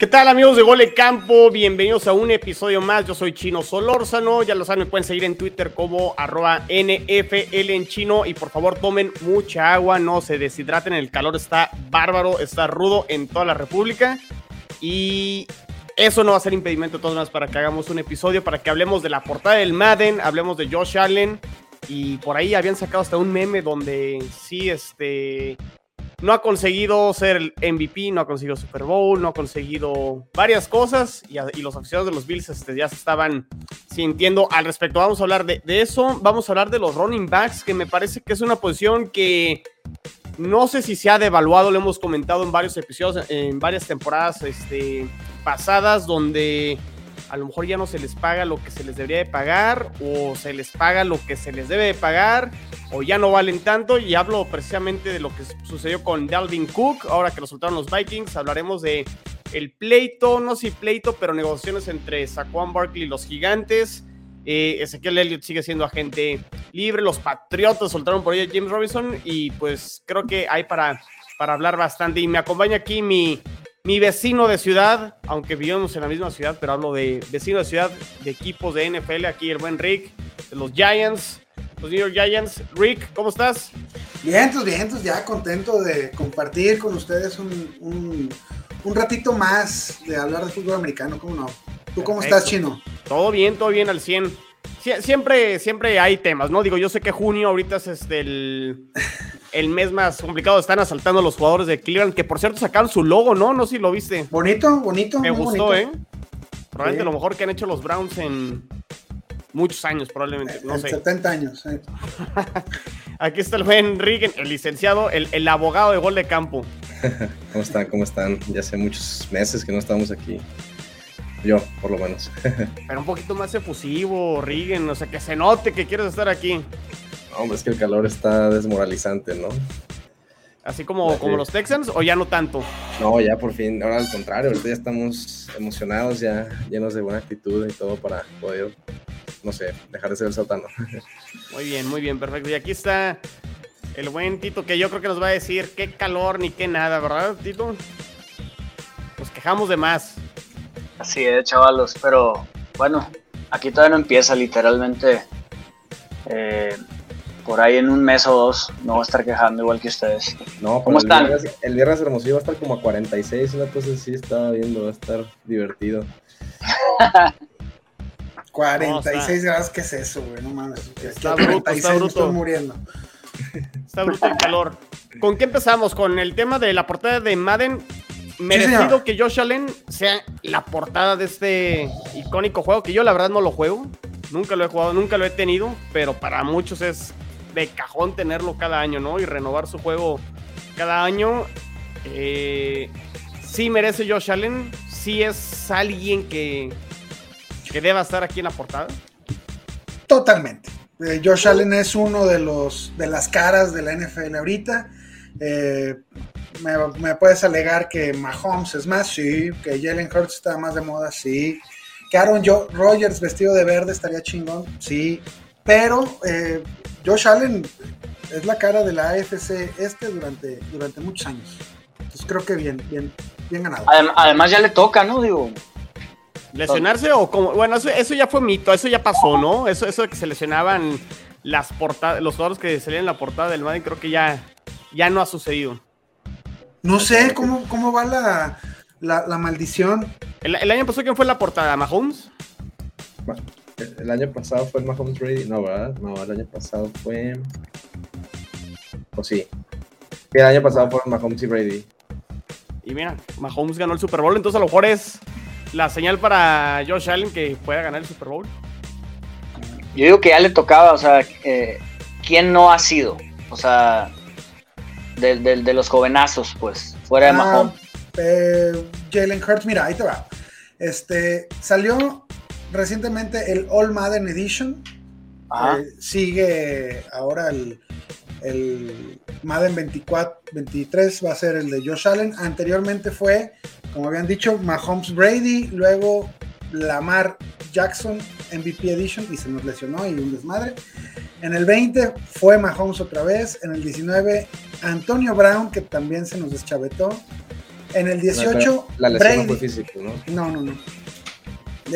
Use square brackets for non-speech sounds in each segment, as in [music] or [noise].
¿Qué tal amigos de Gole Campo? Bienvenidos a un episodio más. Yo soy Chino Solórzano. Ya lo saben, me pueden seguir en Twitter como arroba NFL en chino. Y por favor tomen mucha agua, no se deshidraten. El calor está bárbaro, está rudo en toda la República. Y eso no va a ser impedimento todas maneras para que hagamos un episodio, para que hablemos de la portada del Madden, hablemos de Josh Allen. Y por ahí habían sacado hasta un meme donde sí, este, no ha conseguido ser el MVP, no ha conseguido Super Bowl, no ha conseguido varias cosas y, los aficionados de los Bills este, ya se estaban sintiendo al respecto. Vamos a hablar de, eso, vamos a hablar de los running backs, que me parece que es una posición que no sé si se ha devaluado, lo hemos comentado en varios episodios, en varias temporadas este, pasadas, donde a lo mejor ya no se les paga lo que se les debería de pagar o se les paga lo que se les debe de pagar o ya no valen tanto. Y hablo precisamente de lo que sucedió con Dalvin Cook, ahora que resultaron los Vikings, hablaremos de el pleito, no si pleito, pero negociaciones entre Saquon Barkley y los gigantes. Eh, Ezequiel Elliott sigue siendo agente libre, los Patriotas soltaron por ahí a James Robinson y pues creo que hay para, para hablar bastante. Y me acompaña aquí mi, mi vecino de ciudad, aunque vivimos en la misma ciudad, pero hablo de vecino de ciudad de equipos de NFL, aquí el buen Rick, de los Giants, los New York Giants. Rick, ¿cómo estás? Vientos, vientos, ya contento de compartir con ustedes un, un, un ratito más de hablar de fútbol americano, ¿cómo no? ¿Tú cómo Perfecto. estás, Chino? Todo bien, todo bien al 100. Sie siempre, siempre hay temas, ¿no? Digo, yo sé que junio ahorita es este el, el mes más complicado. Están asaltando a los jugadores de Cleveland, que por cierto sacaron su logo, ¿no? No sé si lo viste. Bonito, bonito. Me gustó, bonito. ¿eh? Probablemente sí. lo mejor que han hecho los Browns en muchos años, probablemente. No en sé. 70 años. ¿eh? [laughs] Aquí está el buen Rick, el licenciado, el, el abogado de gol de campo. [laughs] ¿Cómo están? ¿Cómo están? Ya hace muchos meses que no estamos aquí. Yo, por lo menos. [laughs] Pero un poquito más efusivo, Rigen, o sea, que se note que quieres estar aquí. Hombre, es que el calor está desmoralizante, ¿no? Así como, como los Texans, o ya no tanto. No, ya por fin, ahora al contrario, ahorita ya estamos emocionados, ya llenos de buena actitud y todo para poder, no sé, dejar de ser el sótano. [laughs] Muy bien, muy bien, perfecto. Y aquí está el buen Tito, que yo creo que nos va a decir qué calor ni qué nada, ¿verdad, Tito? Nos quejamos de más. Así es, chavalos, pero bueno, aquí todavía no empieza literalmente. Eh, por ahí en un mes o dos no voy a estar quejando igual que ustedes. No, ¿cómo el están? Viernes, el viernes hermosillo va a estar como a 46, una cosa así estaba viendo, va a estar divertido. [laughs] 46 grados, ¿qué es eso, güey? No mames. Está bruto, está bruto. Estoy muriendo. Está bruto el calor. ¿Con qué empezamos? Con el tema de la portada de Madden. Merecido sí, que Josh Allen sea la portada de este icónico juego, que yo la verdad no lo juego. Nunca lo he jugado, nunca lo he tenido, pero para muchos es de cajón tenerlo cada año, ¿no? Y renovar su juego cada año. Eh, sí merece Josh Allen, sí es alguien que, que deba estar aquí en la portada. Totalmente. Eh, Josh Allen es uno de los de las caras de la NFL ahorita. Eh, me, me, puedes alegar que Mahomes es más, sí, que Jalen Hurts está más de moda, sí, que Aaron jo Rodgers vestido de verde estaría chingón, sí, pero eh, Josh Allen es la cara de la AFC este durante, durante muchos años. Entonces creo que bien, bien, bien ganado. Además ya le toca, ¿no? Digo. ¿Lesionarse o como? Bueno, eso, eso, ya fue mito, eso ya pasó, ¿no? Eso, eso de que se lesionaban las portadas, los jugadores que salían en la portada del Madden, creo que ya, ya no ha sucedido. No sé cómo, cómo va la, la, la maldición. ¿El, ¿El, año pasado quién fue la portada? ¿Mahomes? El año pasado fue Mahomes Brady. No, ¿verdad? No, el año pasado fue. O sí. El año pasado fueron Mahomes y Brady. Y mira, Mahomes ganó el Super Bowl, entonces a lo mejor es la señal para Josh Allen que pueda ganar el Super Bowl. Yo digo que ya le tocaba, o sea, eh, ¿quién no ha sido? O sea, de, de, de los jovenazos, pues, fuera de Mahomes. Eh, Jalen Hurts, mira, ahí te va. Este, salió recientemente el All Madden Edition. Eh, sigue ahora el, el Madden 24, 23 va a ser el de Josh Allen. Anteriormente fue, como habían dicho, Mahomes Brady, luego Lamar Jackson MVP Edition y se nos lesionó y un desmadre. En el 20 fue Mahomes otra vez. En el 19 Antonio Brown, que también se nos deschavetó. En el 18 La lesión no fue físico, ¿no? No, no, no.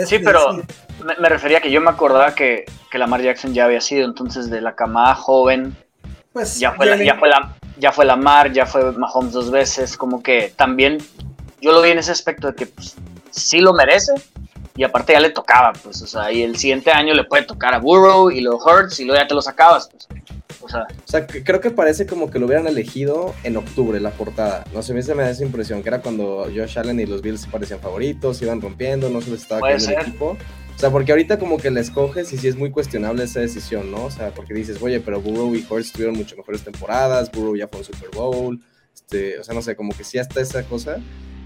Sí, pero me, me refería que yo me acordaba que, que Lamar Jackson ya había sido, entonces de la camada joven, pues ya fue, la, ya, fue la, ya fue Lamar, ya fue Mahomes dos veces, como que también yo lo vi en ese aspecto de que pues, sí lo merece y aparte ya le tocaba, pues, o sea, y el siguiente año le puede tocar a Burrow y luego Hurts y luego ya te lo sacabas, pues, o sea, O sea, que- creo que parece como que lo hubieran elegido en octubre, la portada. No sé, a mí se me da esa impresión, que era cuando Josh Allen y los Bills se parecían favoritos, iban rompiendo, no se les estaba cayendo el equipo. O sea, porque ahorita como que la escoges y sí es muy cuestionable esa decisión, ¿no? O sea, porque dices, oye, pero Burrow y Hurts tuvieron mucho mejores temporadas, Burrow ya fue un Super Bowl, este, o sea, no sé, como que sí hasta esa cosa.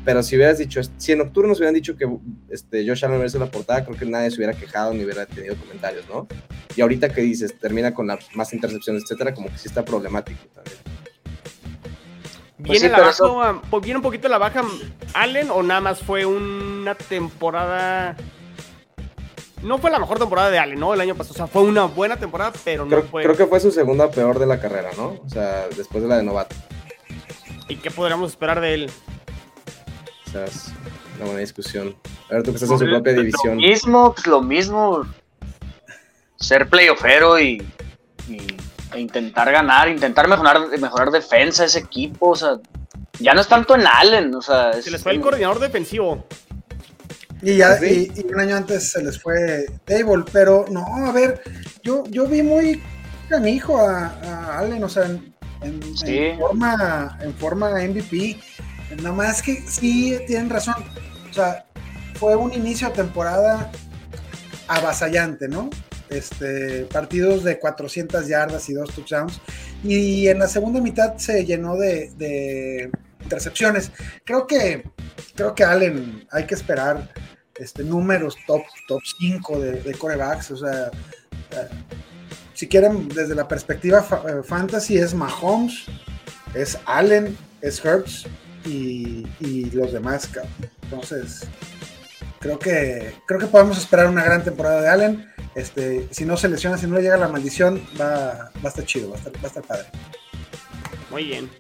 Pero si hubieras dicho, si en octubre nos hubieran dicho que este, Josh Allen hubiera sido la portada, creo que nadie se hubiera quejado ni hubiera tenido comentarios, ¿no? Y ahorita que dices, termina con la, más intercepciones, etcétera, como que sí está problemático también. Pues ¿Viene, sí, la baja, eso- ¿Viene un poquito la baja Allen o nada más fue una temporada... No fue la mejor temporada de Allen, ¿no? El año pasado. O sea, fue una buena temporada, pero no Creo, fue... creo que fue su segunda peor de la carrera, ¿no? O sea, después de la de novato. ¿Y qué podríamos esperar de él? O sea, es una buena discusión. A ver, tú que estás en su propia Lo división. mismo, pues lo mismo. Ser playoffero y, y- e intentar ganar, intentar mejorar, mejorar defensa ese equipo. O sea, ya no es tanto en Allen. O sea, es- Se les fue el coordinador defensivo. Y ya Sí. y, y un año antes se les fue Dable, pero no, a ver, yo, yo vi muy canijo a, a Allen, o sea, en, en- Sí. en forma, en forma MVP. Nada más que sí tienen razón. O sea, fue un inicio de temporada avasallante, ¿no? Este, partidos de 400 yardas y dos touchdowns. Y en la segunda mitad se llenó de, intercepciones. Creo que, creo que Allen hay que esperar este, números top, top 5 de, de corebacks. O sea, eh, si quieren, desde la perspectiva eh, fantasy, es Mahomes, es Allen, es Herbs y, y los demás. cabrón. Entonces, creo que, creo que podemos esperar una gran temporada de Allen. Este, si no se lesiona, si no le llega la maldición, va, va a estar chido, va a estar, va a estar padre. Muy bien.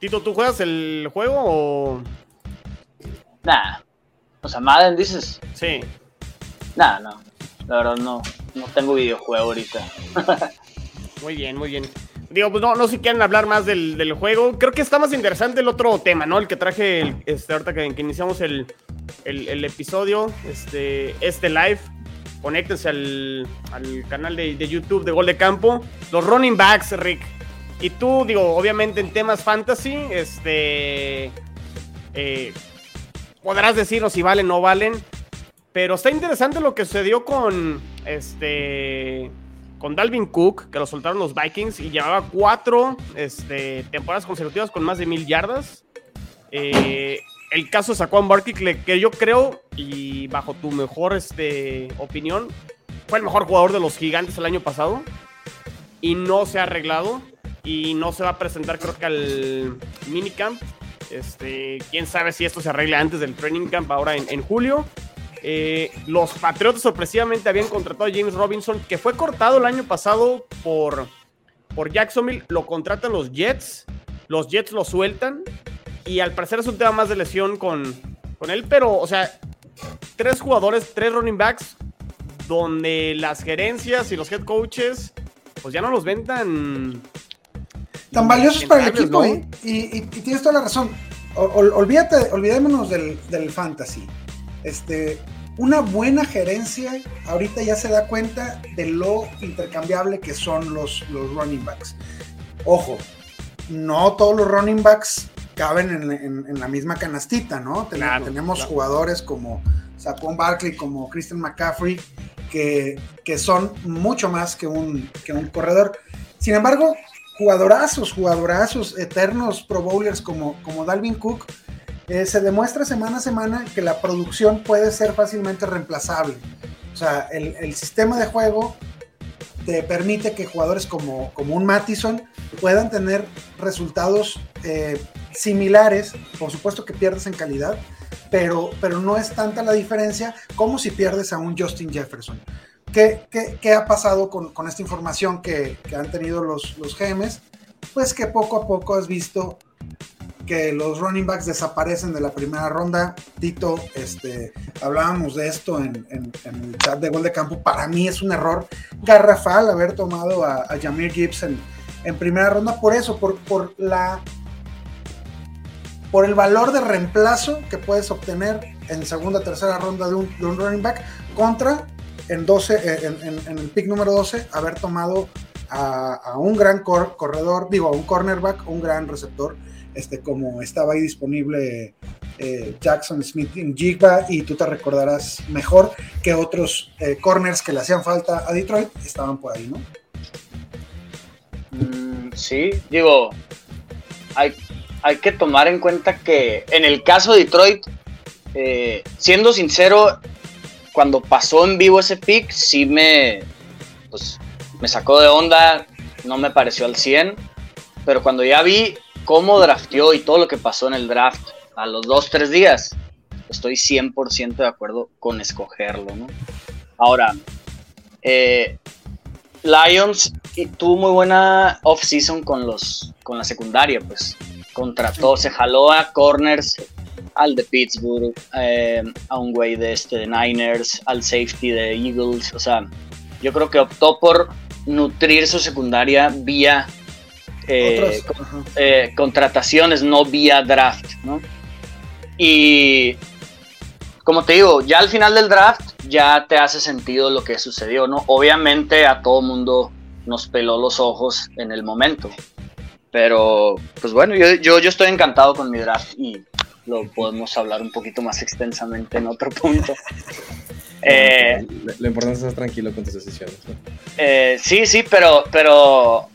Tito, ¿tú juegas el juego o...? Nah. O sea, Madden dices. Sí. Nah, no. La verdad no. No tengo videojuego ahorita. [laughs] Muy bien, muy bien. Digo, pues no, no sé si quieren hablar más del, del juego. Creo que está más interesante el otro tema, ¿no? El que traje el- este, ahorita que, iniciamos el, el- el episodio, este, este live. Conéctense al, al canal de, de YouTube de Gol de Campo. Los running backs, Rick. Y tú, digo, obviamente en temas fantasy, este. eh, podrás decirnos si valen o no valen. Pero está interesante lo que sucedió con este. Con Dalvin Cook, que lo soltaron los Vikings y llevaba cuatro este, temporadas consecutivas con más de mil yardas. Eh, el caso de Saquon Barkley, que, yo creo, y bajo tu mejor este, opinión, fue el mejor jugador de los gigantes el año pasado. Y no se ha arreglado. Y no se va a presentar, creo que al minicamp. Este, quién sabe si esto se arregla antes del training camp, ahora en julio. Eh, los Patriotas sorpresivamente habían contratado a James Robinson, que fue cortado el año pasado por, por Jacksonville. Lo contratan los Jets. Los Jets lo sueltan. Y al parecer es un tema más de lesión con, con él. Pero, o sea, tres jugadores, tres running backs, donde las gerencias y los head coaches, pues ya no los ven tan. tan valiosos para el equipo. ¿no? Y, y- y tienes toda la razón. O- ol- olvídate, olvidémonos del, del fantasy. Este, una buena gerencia ahorita ya se da cuenta de lo intercambiable que son los, los running backs. Ojo, no todos los running backs caben en, en- en la misma canastita, ¿no? Ten- Claro, tenemos claro. jugadores como Saquon Barkley, como Christian McCaffrey, que, que son mucho más que un, que un corredor. Sin embargo, jugadorazos, jugadorazos eternos pro bowlers como, como Dalvin Cook, eh, se demuestra semana a semana que la producción puede ser fácilmente reemplazable. O sea, el, el sistema de juego te permite que jugadores como, como un Mattison puedan tener resultados eh, similares. Por supuesto que pierdes en calidad, pero, pero no es tanta la diferencia como si pierdes a un Justin Jefferson. ¿Qué, qué, ha pasado con, con esta información que, que, han tenido los, los GMs? Pues que poco a poco has visto que los running backs desaparecen de la primera ronda. Tito, este, hablábamos de esto en, el chat de gol de campo. Para mí es un error garrafal haber tomado a, a Jameer Gibbs en, primera ronda por eso, por, por, la por el valor de reemplazo que puedes obtener en segunda, tercera ronda de un, running back contra en 12, eh, en, el pick número 12, haber tomado a, un gran corredor, digo, a un cornerback, un gran receptor este, como estaba ahí disponible eh, Jackson Smith en Jigba y tú te recordarás mejor que otros eh, corners que le hacían falta a Detroit estaban por ahí, ¿no? Mm, sí, digo, hay, hay que tomar en cuenta que en el caso de Detroit, eh, siendo sincero, cuando pasó en vivo ese pick, sí me, pues, me sacó de onda, no me pareció al 100, pero cuando ya vi cómo drafteó y todo lo que pasó en el draft a los dos, tres días, estoy 100% de acuerdo con escogerlo. Ahora, eh, Lions tuvo muy buena off-season con, con la secundaria, pues contrató, se jaló a corners, al de Pittsburgh, eh, a un güey este, de Niners, al safety de Eagles, o sea, yo creo que optó por nutrir su secundaria vía eh, eh, contrataciones, no vía draft, ¿no? Y como te digo, ya al final del draft ya te hace sentido lo que sucedió, ¿no? Obviamente a todo mundo nos peló los ojos en el momento. Pero, pues bueno, yo, yo, yo estoy encantado con mi draft y lo podemos hablar un poquito más extensamente en otro [laughs] punto. Eh, lo, importante es estar tranquilo con tus decisiones. sí, sí, pero, pero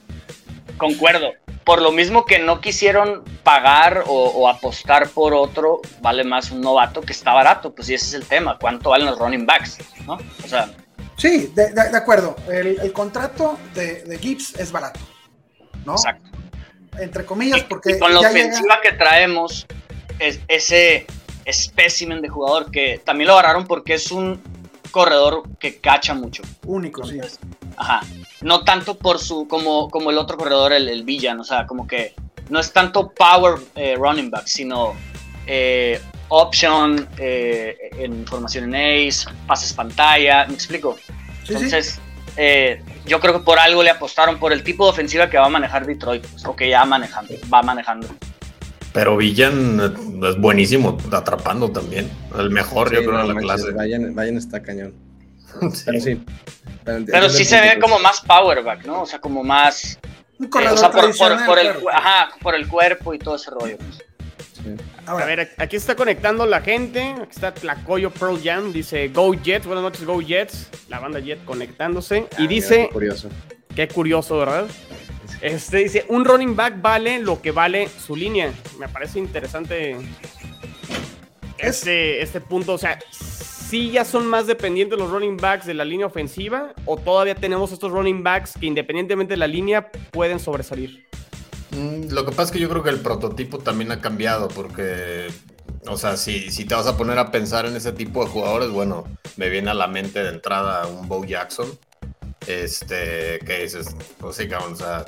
concuerdo. Por lo mismo que no quisieron pagar o, apostar por otro, vale más un novato que está barato. Pues sí, ese es el tema. ¿Cuánto valen los running backs? ¿No? O sea. Sí, de, acuerdo. El, contrato de, Gibbs es barato. ¿No? Exacto. Entre comillas, porque. con la ofensiva que traemos, es, ese espécimen de jugador que también lo agarraron porque es un corredor que cacha mucho. Único, sí. Ajá. No tanto por su, como, como el otro corredor, el, el Villan, o sea, como que no es tanto power eh, running back, sino eh, option, eh, en formación en ace, pases pantalla, ¿me explico? Entonces, yo creo que por algo le apostaron por el tipo de ofensiva que va a manejar Detroit, pues, o que ya manejando, va manejando. Pero Villan es buenísimo atrapando también. El mejor, yo creo, de la clase. Villan, está cañón. [laughs] Pero sí. Pero, sí se ve como más powerback, ¿no? O sea, como más. Un eh, o sea, por, el, ajá, por el cuerpo y todo ese rollo. Pues. a ver, aquí está conectando la gente. Aquí está Tlacoyo Pearl Jam. Dice Go Jets. Buenas noches, Go Jets. La banda Jet conectándose. y ah, dice. qué curioso. Qué curioso, ¿verdad? Este dice, un running back vale lo que vale su línea. Me parece interesante este, este punto. O sea, si ya son más dependientes los running backs de la línea ofensiva o todavía tenemos estos running backs que independientemente de la línea pueden sobresalir. Mm, lo que pasa es que yo creo que el prototipo también ha cambiado porque, o sea, si, si te vas a poner a pensar en ese tipo de jugadores, bueno, me viene a la mente de entrada un Bo Jackson, este, que dices, pues sí, o sea,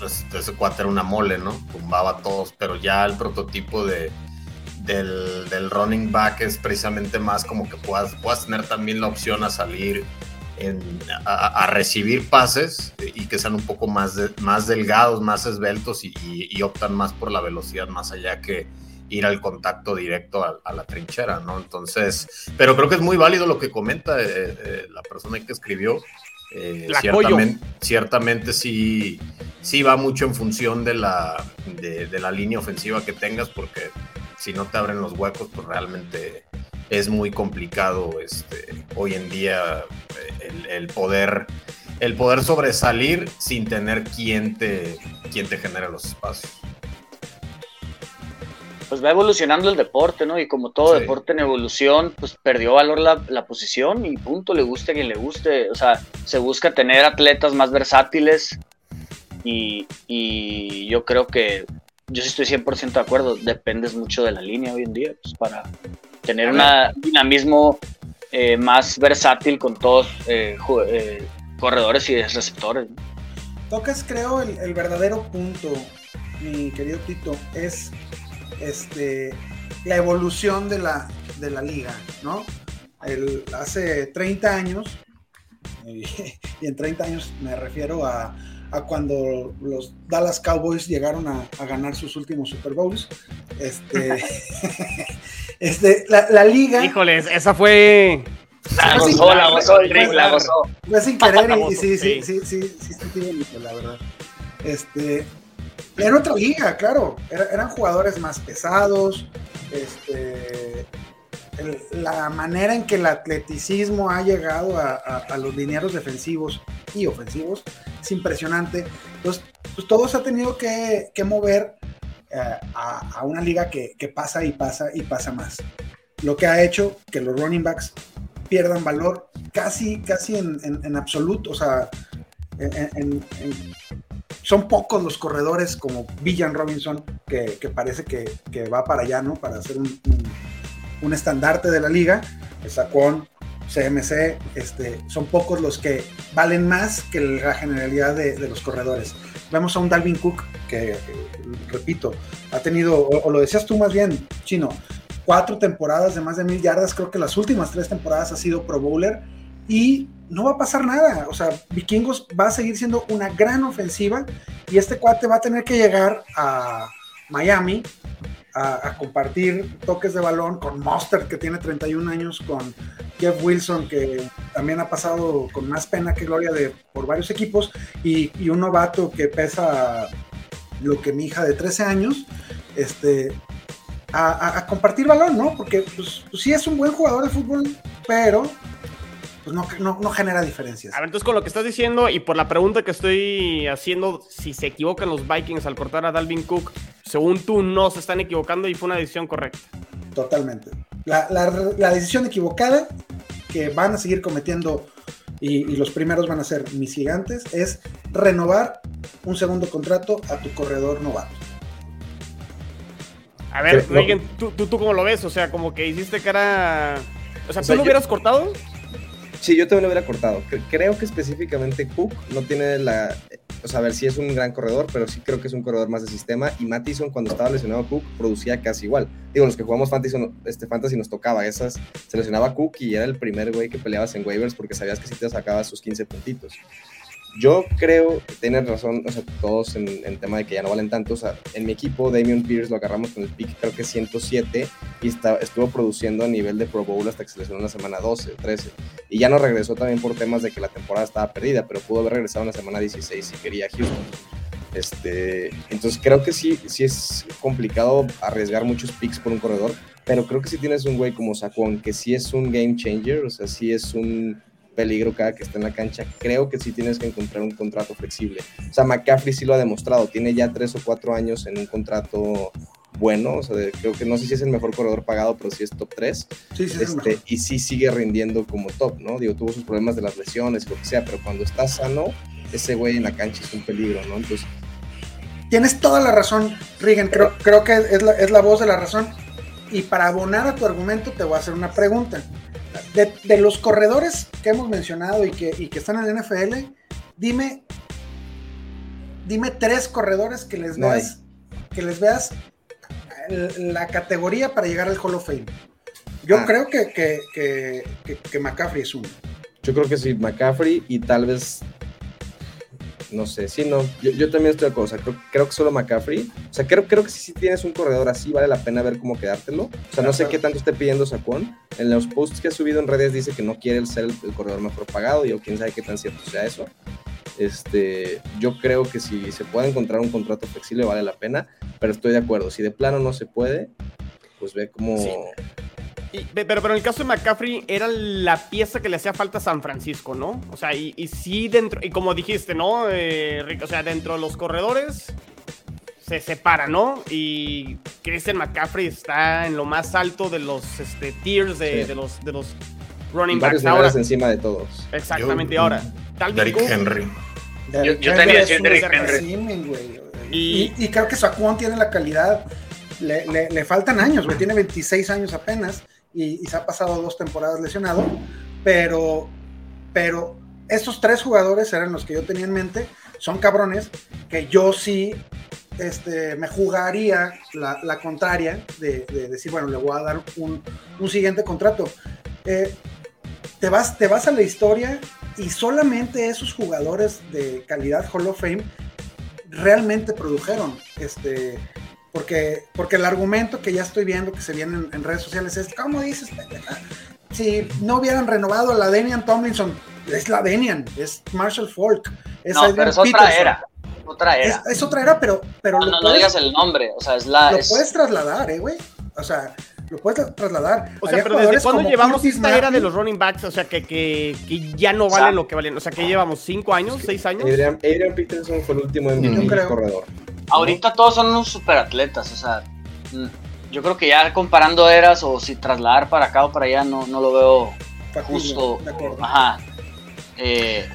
pues, ese cuate era una mole, ¿no? Tumbaba a todos, pero ya el prototipo de del, running back es precisamente más como que puedas, puedas tener también la opción a salir a, recibir pases y que sean un poco más, más delgados, más esbeltos y, optan más por la velocidad más allá que ir al contacto directo a, la trinchera, ¿no? Entonces, pero creo que es muy válido lo que comenta eh, eh, la persona que escribió. Eh, ciertamente, ciertamente sí, sí va mucho en función de la, de la línea ofensiva que tengas porque si no te abren los huecos, pues realmente es muy complicado este, hoy en día eh, el, poder el poder sobresalir sin tener quien te, quien te genere los espacios. pues va evolucionando el deporte, ¿no? Y como todo Sí. deporte en evolución, pues perdió valor la, la posición y punto, le guste a quien le guste. O sea, se busca tener atletas más versátiles y, y yo creo que yo sí estoy 100% de acuerdo, dependes mucho de la línea hoy en día, pues para tener un dinamismo eh, más versátil con todos eh, eh, corredores y receptores. ¿no? Tocas, creo, el, el verdadero punto, mi querido Tito, es este, la evolución de la, de la liga, ¿no? El- hace 30 años, y, [laughs] y en 30 años me refiero a, a cuando los Dallas Cowboys llegaron a, a ganar sus últimos Super Bowls. Este, [laughs] [laughs] este, la, la liga Híjoles, esa fue. La gozó, la gozó, la gozó. fue sin querer y, y sí, Sí. sí, sí, sí, sí, la verdad. Este, era otra liga, claro. Era- eran jugadores más pesados. Este, la manera en que el atleticismo ha llegado a, los linieros defensivos y ofensivos es impresionante. Entonces, pues todo se ha tenido que, mover eh, a, una liga que, pasa y pasa y pasa más. Lo que ha hecho que los running backs pierdan valor casi, casi en, absoluto. O sea, son pocos los corredores como Villan Robinson, que, parece que, va para allá, ¿no? Para un, un- un estandarte de la liga. Saquon, CMC, este, son pocos los que valen más que la generalidad de, los corredores. Vemos a un Dalvin Cook que, repito, ha tenido, o, o lo decías tú más bien, Chino, cuatro temporadas de más de mil yardas, creo que las últimas tres temporadas ha sido Pro Bowler y no va a pasar nada. O sea, Vikingos va a seguir siendo una gran ofensiva y este cuate va a tener que llegar a Miami a, compartir toques de balón con Mustard, que tiene 31 años, con Jeff Wilson, que también ha pasado con más pena que gloria de, por varios equipos, y, un novato que pesa lo que mi hija de 13 años, este, a compartir balón, ¿no? Porque pues, pues sí es un buen jugador de fútbol, pero pues no, no, no genera diferencias. A ver, entonces con lo que estás diciendo y por la pregunta que estoy haciendo, si se equivocan los Vikings al cortar a Dalvin Cook, según tú no se están equivocando y fue una decisión correcta. Totalmente. La, la- la decisión equivocada que van a seguir cometiendo y, y los primeros van a ser mis gigantes es renovar un segundo contrato a tu corredor novato. A ver. Reagan, ¿tú, tú, tú cómo lo ves? O sea, como que hiciste cara... O sea, O ¿tú sea, lo yo- hubieras cortado? Sí, yo también lo hubiera cortado. Cre- Creo que específicamente Cook no tiene la. O sea, a ver si es un gran corredor, pero sí creo que es un corredor más de sistema. Y Mattison, cuando estaba lesionado Cook, producía casi igual. Digo, los que jugamos Fantasy, este, fantasy nos tocaba esas. Se lesionaba Cook y era el primer güey que peleabas en waivers porque sabías que si te sacabas sus 15 puntitos. Yo creo que tienes razón, o sea, todos en, en tema de que ya no valen tanto. O sea, en mi equipo, Damian Pierce lo agarramos con el pick, creo que 107, y está, estuvo produciendo a nivel de Pro Bowl hasta que se lesionó en la semana 12, 13. Y ya no regresó también por temas de que la temporada estaba perdida, pero pudo haber regresado en la semana 16 si quería Houston. Este, entonces creo que sí, sí es complicado arriesgar muchos picks por un corredor, pero creo que si tienes un güey como Saquon, que sí es un game changer, o sea, sí es un peligro cada que está en la cancha, creo que sí tienes que encontrar un contrato flexible. O sea, McCaffrey sí lo ha demostrado, tiene ya tres o cuatro años en un contrato bueno, o sea, creo que no sé si es el mejor corredor pagado, pero sí es top 3 Sí, sí, este, y sí sigue rindiendo como top, ¿no? Digo, tuvo sus problemas de las lesiones lo que sea, pero cuando está sano, ese güey en la cancha es un peligro, ¿no? Entonces, Tienes toda la razón, Regan. Creo, creo que es la, es la voz de la razón. Y para abonar a tu argumento, te voy a hacer una pregunta. De, de los corredores que hemos mencionado y que, y que están en la NFL, dime, dime tres corredores que les No veas, que les veas la categoría para llegar al Hall of Fame. Yo Ah. creo que, que, que, que- que McCaffrey es uno. yo creo que sí, McCaffrey y tal vez, no sé, sí, no, yo, yo también estoy de acuerdo, o sea, creo, creo que solo McCaffrey, o sea, creo, creo que si, si tienes un corredor así, vale la pena ver cómo quedártelo, o sea, no sé qué tanto esté pidiendo Saquon, en los posts que ha subido en redes dice que no quiere ser el, el corredor mejor pagado, y o quién sabe qué tan cierto sea eso, este, yo creo que si se puede encontrar un contrato flexible vale la pena, pero estoy de acuerdo, si de plano no se puede, pues ve cómo... Sí. Y- pe- pero, pero en el caso de McCaffrey era la pieza que le hacía falta a San Francisco, ¿no? O sea, y, y sí dentro, y como dijiste, ¿no, eh, Rick? O sea, dentro de los corredores, se separa, ¿no? Y Christian McCaffrey está en lo más alto de los este, tiers de, Sí. de los, de los running backs. Ahora, encima de todos. exactamente, Yo- ahora. Dalvin Derrick Cook, Henry. Derrick yo Henry tenía Derrick Henry. güey. Y- Y, y creo que Saquon tiene la calidad. Le, le- le faltan años, güey. Tiene 26 años apenas y, se ha pasado dos temporadas lesionado. Pero, pero estos tres jugadores eran los que yo tenía en mente. Son cabrones que yo sí este, me jugaría la, la contraria de, de decir, bueno, le voy a dar un, un siguiente contrato. Eh, te, vas, te vas a la historia y solamente esos jugadores de calidad Hall of Fame realmente produjeron. Este, porque, porque el argumento que ya estoy viendo que se viene en, en redes sociales es, ¿cómo dices? Si no hubieran renovado a la Denian Tomlinson, es la Denian, es Marshall Falk, es No, pero es otra Peterson. era. Otra Es, era. es otra era, pero, pero No, lo, no, digas el nombre. O sea, es la. lo es- puedes trasladar, eh, güey. O sea, lo puedes tra- trasladar. O sea, Había pero ¿desde cuándo llevamos Curtis esta era de los running backs? O sea, que, que, que ya no O sea, valen lo que valen. O sea, que llevamos cinco años, seis años. Adrian, Adrian Peterson fue el último Yo creo. corredor. Ahorita todos son unos superatletas. O sea, mm, yo creo que ya comparando eras o si trasladar para acá o para allá no, no lo veo factible, justo. Ajá. Eh,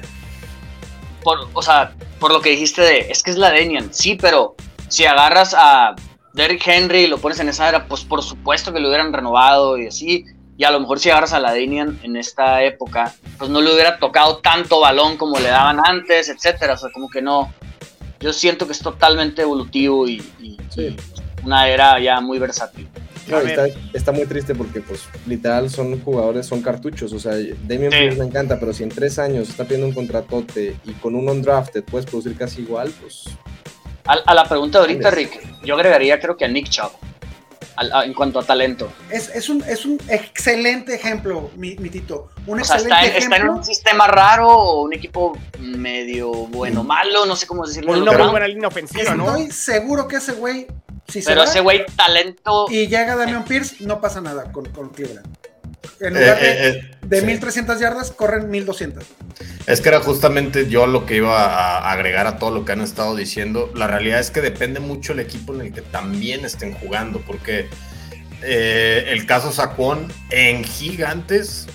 por, o sea, por lo que dijiste de, es que es la Denian, sí, pero si agarras a Derrick Henry y lo pones en esa era, pues por supuesto que lo hubieran renovado y así. Y a lo mejor si agarras a la Denian en esta época, pues no le hubiera tocado tanto balón como le daban antes, etcétera. O sea, como que no. Yo siento que es totalmente evolutivo y, y- Sí. y una era ya muy versátil. No, está, está muy triste porque, pues, literal, son jugadores, son cartuchos. O sea, Damian Sí. Pierce me encanta, pero si en tres años está pidiendo un contratote y con un undrafted puedes producir casi igual, pues. A, a la pregunta de ahorita. Rick, yo agregaría creo que a Nick Chubb, al- a- en cuanto a talento. Es, es, un, es un excelente ejemplo, mi, mi Tito. Un O sea, excelente está, está en ejemplo. un sistema raro o un equipo medio bueno, malo, no sé cómo decirlo. Una muy buena línea ofensiva, ¿no? Estoy seguro que ese güey, si se Pero va ese güey, talento. y llega Damian Pierce, no pasa nada con, con Cleveland. En Eh, lugar de, eh, eh, de sí. 1300 yardas, corren 1200. Es que era justamente yo lo que iba a agregar a todo lo que han estado diciendo. La realidad es que depende mucho el equipo en el que también estén jugando, porque eh, el caso Saquon en gigantes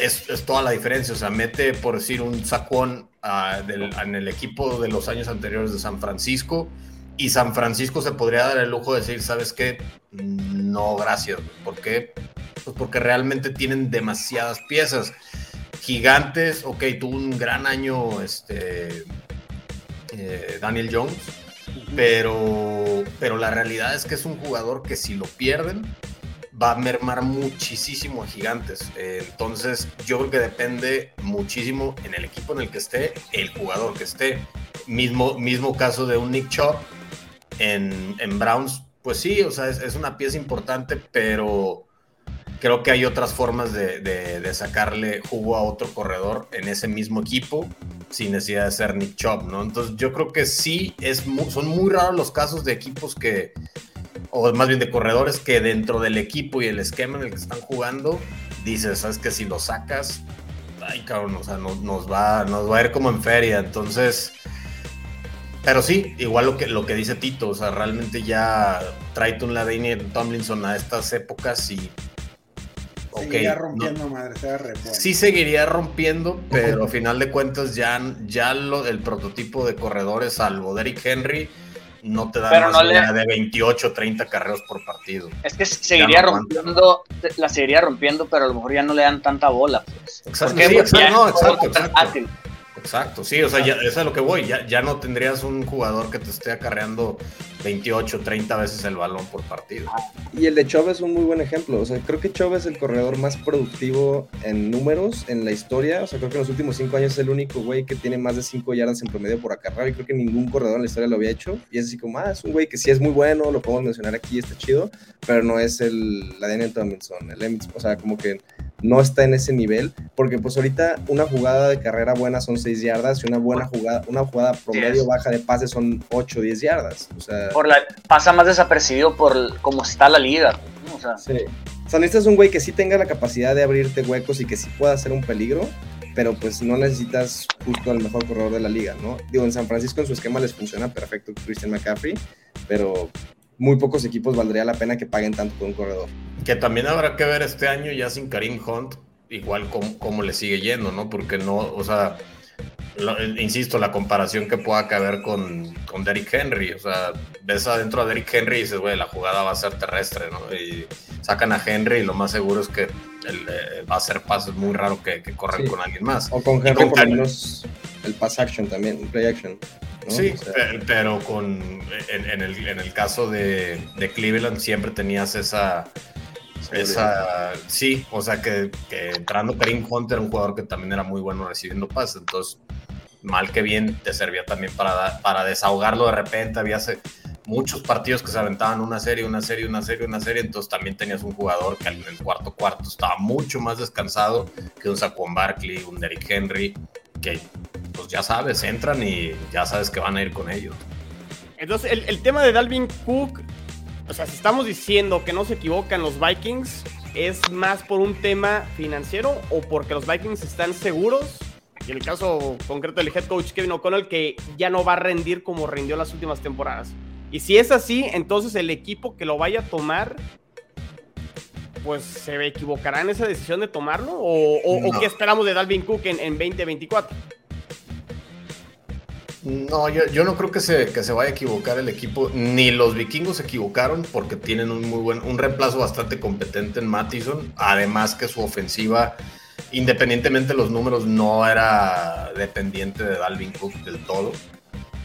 es, es toda la diferencia. O sea, mete, por decir, un Saquon ah, del- en el equipo de los años anteriores de San Francisco. Y San Francisco se podría dar el lujo de decir, ¿sabes qué? No, gracias. ¿Por qué? Pues porque realmente tienen demasiadas piezas. Gigantes, ok, tuvo un gran año este, eh, Daniel Jones, pero, pero la realidad es que es un jugador que si lo pierden va a mermar muchísimo a Gigantes. Eh, entonces yo creo que depende muchísimo en el equipo en el que esté, el jugador que esté. Mismo, mismo caso de un Nick Chubb en, en Browns, pues sí, o sea, es, es una pieza importante, pero creo que hay otras formas de, de- sacarle jugo a otro corredor en ese mismo equipo sin necesidad de ser Nick Chubb, ¿no? Entonces yo creo que sí, es mu- son muy raros los casos de equipos que, o más bien de corredores que dentro del equipo y el esquema en el que están jugando, dices, sabes que si lo sacas, ay cabrón, o sea, nos, va, nos va a ir como en feria, entonces... Pero sí, igual lo que, lo que dice Tito, o sea, realmente ya tráete un Ladainian Tomlinson a estas épocas y Seguiría no- rompiendo madre, se re bueno. sí seguiría rompiendo, pero a final de cuentas ya, ya lo, el prototipo de corredores, salvo Derrick Henry, no te da Pero más no le- de 28 30 carreros por partido. Es que seguiría no aguanta. rompiendo, la seguiría rompiendo, pero a lo mejor ya no le dan tanta bola. Pues. Exacto, ¿Por qué? sí, exacto, no, exacto. Exacto, sí, o sea, ya, eso es a lo que voy, ya, ya no tendrías un jugador que te esté acarreando 28, 30 veces el balón por partido. Y el de Chubb es un muy buen ejemplo. O sea, creo que Chubb es el corredor más productivo en números en la historia. O sea, creo que en los últimos cinco años es el único güey que tiene más de 5 yardas en promedio por acarreo. Y creo que ningún corredor en la historia lo había hecho. Y es así como, ah, es un güey que sí es muy bueno, lo podemos mencionar aquí, está chido. Pero no es el, la Daniel Tomlinson. El Emmett- o sea, como que no está en ese nivel. Porque pues ahorita una jugada de carrera buena son 6 yardas. Y una buena jugada, una jugada promedio baja de pase son 8 o 10 yardas. O sea, Por la, pasa más desapercibido por cómo está la liga. ¿no? O sea, Sí. O sea, necesitas un güey que sí tenga la capacidad de abrirte huecos y que sí pueda ser un peligro. pero pues no necesitas justo al mejor corredor de la liga, ¿no? Digo, en San Francisco en su esquema les funciona perfecto Christian McCaffrey, pero muy pocos equipos valdría la pena que paguen tanto por un corredor. Que también habrá que ver este año ya sin Karim Hunt, igual cómo, le sigue yendo, ¿no? Porque no, o sea, insisto, la comparación que pueda caber con, con Derrick Henry, o sea, ves adentro a Derrick Henry y dices, güey, la jugada va a ser terrestre, ¿no? Y sacan a Henry y lo más seguro es que eh, va a hacer pasos muy raro que, que corran con alguien más. O con Henry por lo menos el pass action también, el play action. Sí, pero con en, el, en el caso de, de Cleveland siempre tenías esa esa, sí, o sea que, entrando Karim Hunter, un jugador que también era muy bueno recibiendo pases, entonces mal que bien te servía también para, para desahogarlo de repente, había muchos partidos que se aventaban una serie, una serie, una serie, una serie, entonces también tenías un jugador que en el cuarto cuarto estaba mucho más descansado que un Saquon Barkley, un Derrick Henry, que pues ya sabes, entran y ya sabes que van a ir con ellos. Entonces el, el tema de Dalvin Cook o sea, si estamos diciendo que no se equivocan los Vikings, ¿es más por un tema financiero o porque los Vikings están seguros? Y en el caso concreto del head coach Kevin O'Connell, que ya no va a rendir como rindió las últimas temporadas. Y si es así, entonces el equipo que lo vaya a tomar, pues se equivocará en esa decisión de tomarlo. ¿O, qué esperamos de Dalvin Cook en, en 2024? No, yo, no creo que se, que se vaya a equivocar el equipo. Ni los vikingos se equivocaron porque tienen un muy buen, un reemplazo bastante competente en Mattison. Además que su ofensiva, independientemente de los números, no era dependiente de Dalvin Cook del todo.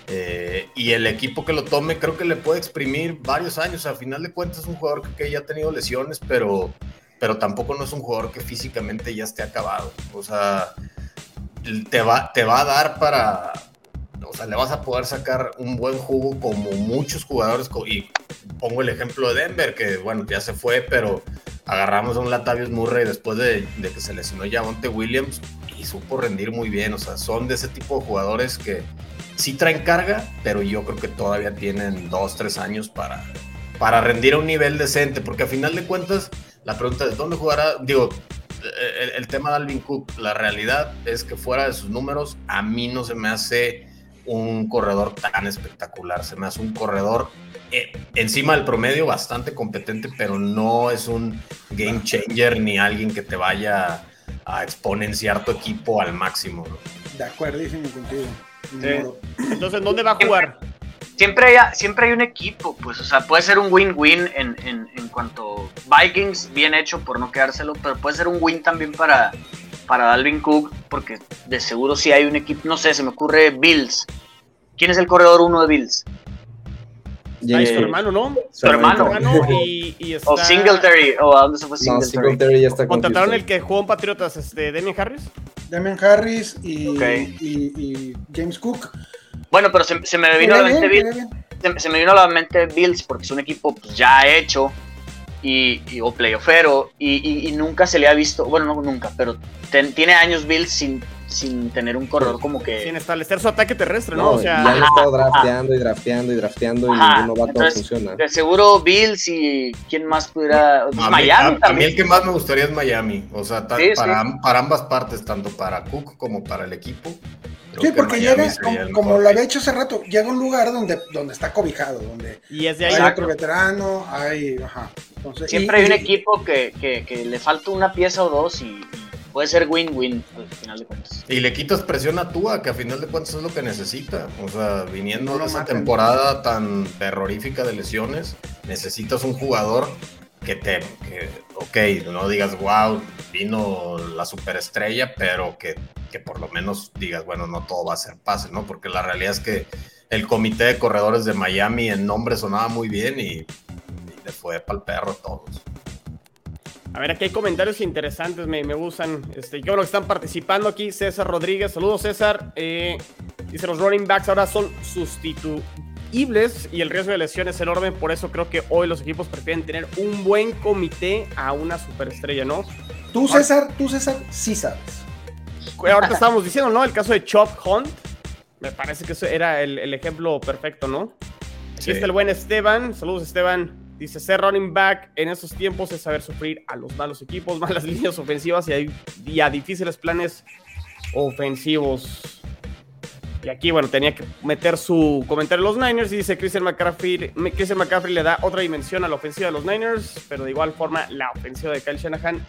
Eh, y el equipo que lo tome creo que le puede exprimir varios años. A final de cuentas es un jugador que, ya ha tenido lesiones, pero, pero tampoco no es un jugador que físicamente ya esté acabado. O sea, te va, te va a dar para, o sea, le vas a poder sacar un buen jugo como muchos jugadores. Y pongo el ejemplo de Denver, que bueno, ya se fue, pero agarramos a un Latavius Murray después de, que se lesionó Javonte Williams y supo rendir muy bien. O sea, son de ese tipo de jugadores que sí traen carga, pero yo creo que todavía tienen dos, tres años para, para rendir a un nivel decente, porque a final de cuentas, la pregunta es, ¿dónde jugará? Digo, el, el tema de Alvin Cook, la realidad es que fuera de sus números, a mí no se me hace un corredor tan espectacular. Se me hace un corredor eh, encima del promedio bastante competente, pero no es un game changer ni alguien que te vaya a exponenciar tu equipo al máximo. De acuerdo, contigo. Entonces, ¿dónde va a jugar? Siempre hay, siempre hay un equipo, pues, o sea, puede ser un win-win en, en, en cuanto Vikings, bien hecho por no quedárselo, pero puede ser un win también para, para Dalvin Cook, porque de seguro si hay un equipo, no sé, se me ocurre Bills. ¿Quién es el corredor uno de Bills? es su hermano, ¿no? Su hermano. y, [laughs] O Singletary, o a dónde se fue Singletary. No, Singletary ya está Contrataron el que jugó en Patriotas, este, Demian Harris. Demian Harris y, y, James Cook. Bueno, pero se, me vino a la mente Bills. Se, me vino a la mente Bills porque es un equipo pues, ya hecho y, y o playoffero y, y, nunca se le ha visto, bueno, no nunca, pero tiene años Bills sin, sin tener un corredor como que... Sin establecer su ataque terrestre, ¿no? o sea, ya han estado drafteando y drafteando y drafteando y ninguno va todo funciona. De seguro Bills y quién más pudiera... Pues, Miami a, mí el que más me gustaría es Miami, o sea, para, para ambas partes, tanto para Cook como para el equipo. Sí, porque llega, como, lo había hecho hace rato, llega a un lugar donde, donde está cobijado, donde y es de hay otro veterano, hay, ajá. Siempre hay un equipo que, que, le falta una pieza o dos y, puede ser win-win al final de cuentas. Y le quitas presión a Tua, que a final de cuentas es lo que necesita. O sea, viniendo de esa temporada tan terrorífica de lesiones, necesitas un jugador que te, que, ok, no digas, wow, vino la superestrella, pero que, que, por lo menos digas, bueno, no todo va a ser pase, ¿no? Porque la realidad es que el comité de corredores de Miami en nombre sonaba muy bien y, le fue para el perro a todos. A ver, aquí hay comentarios interesantes, me, me gustan. Este, yo lo que están participando aquí, César Rodríguez. Saludos, César. Eh, dice, los running backs ahora son sustitu y el riesgo de lesión es enorme. Por eso creo que hoy los equipos prefieren tener un buen comité a una superestrella, ¿no? Tú, César, tú, César, sí sabes. Ahorita estábamos diciendo, ¿no? El caso de Chop Hunt. Me parece que eso era el, ejemplo perfecto, ¿no? Aquí está el buen Esteban. Saludos, Esteban. Dice, ser running back en estos tiempos es saber sufrir a los malos equipos, [laughs] malas líneas ofensivas y a, y a difíciles planes ofensivos. Y aquí, bueno, tenía que meter su comentario a los Niners y dice Christian McCaffrey, Christian McCaffrey le da otra dimensión a la ofensiva de los Niners, pero de igual forma la ofensiva de Kyle Shanahan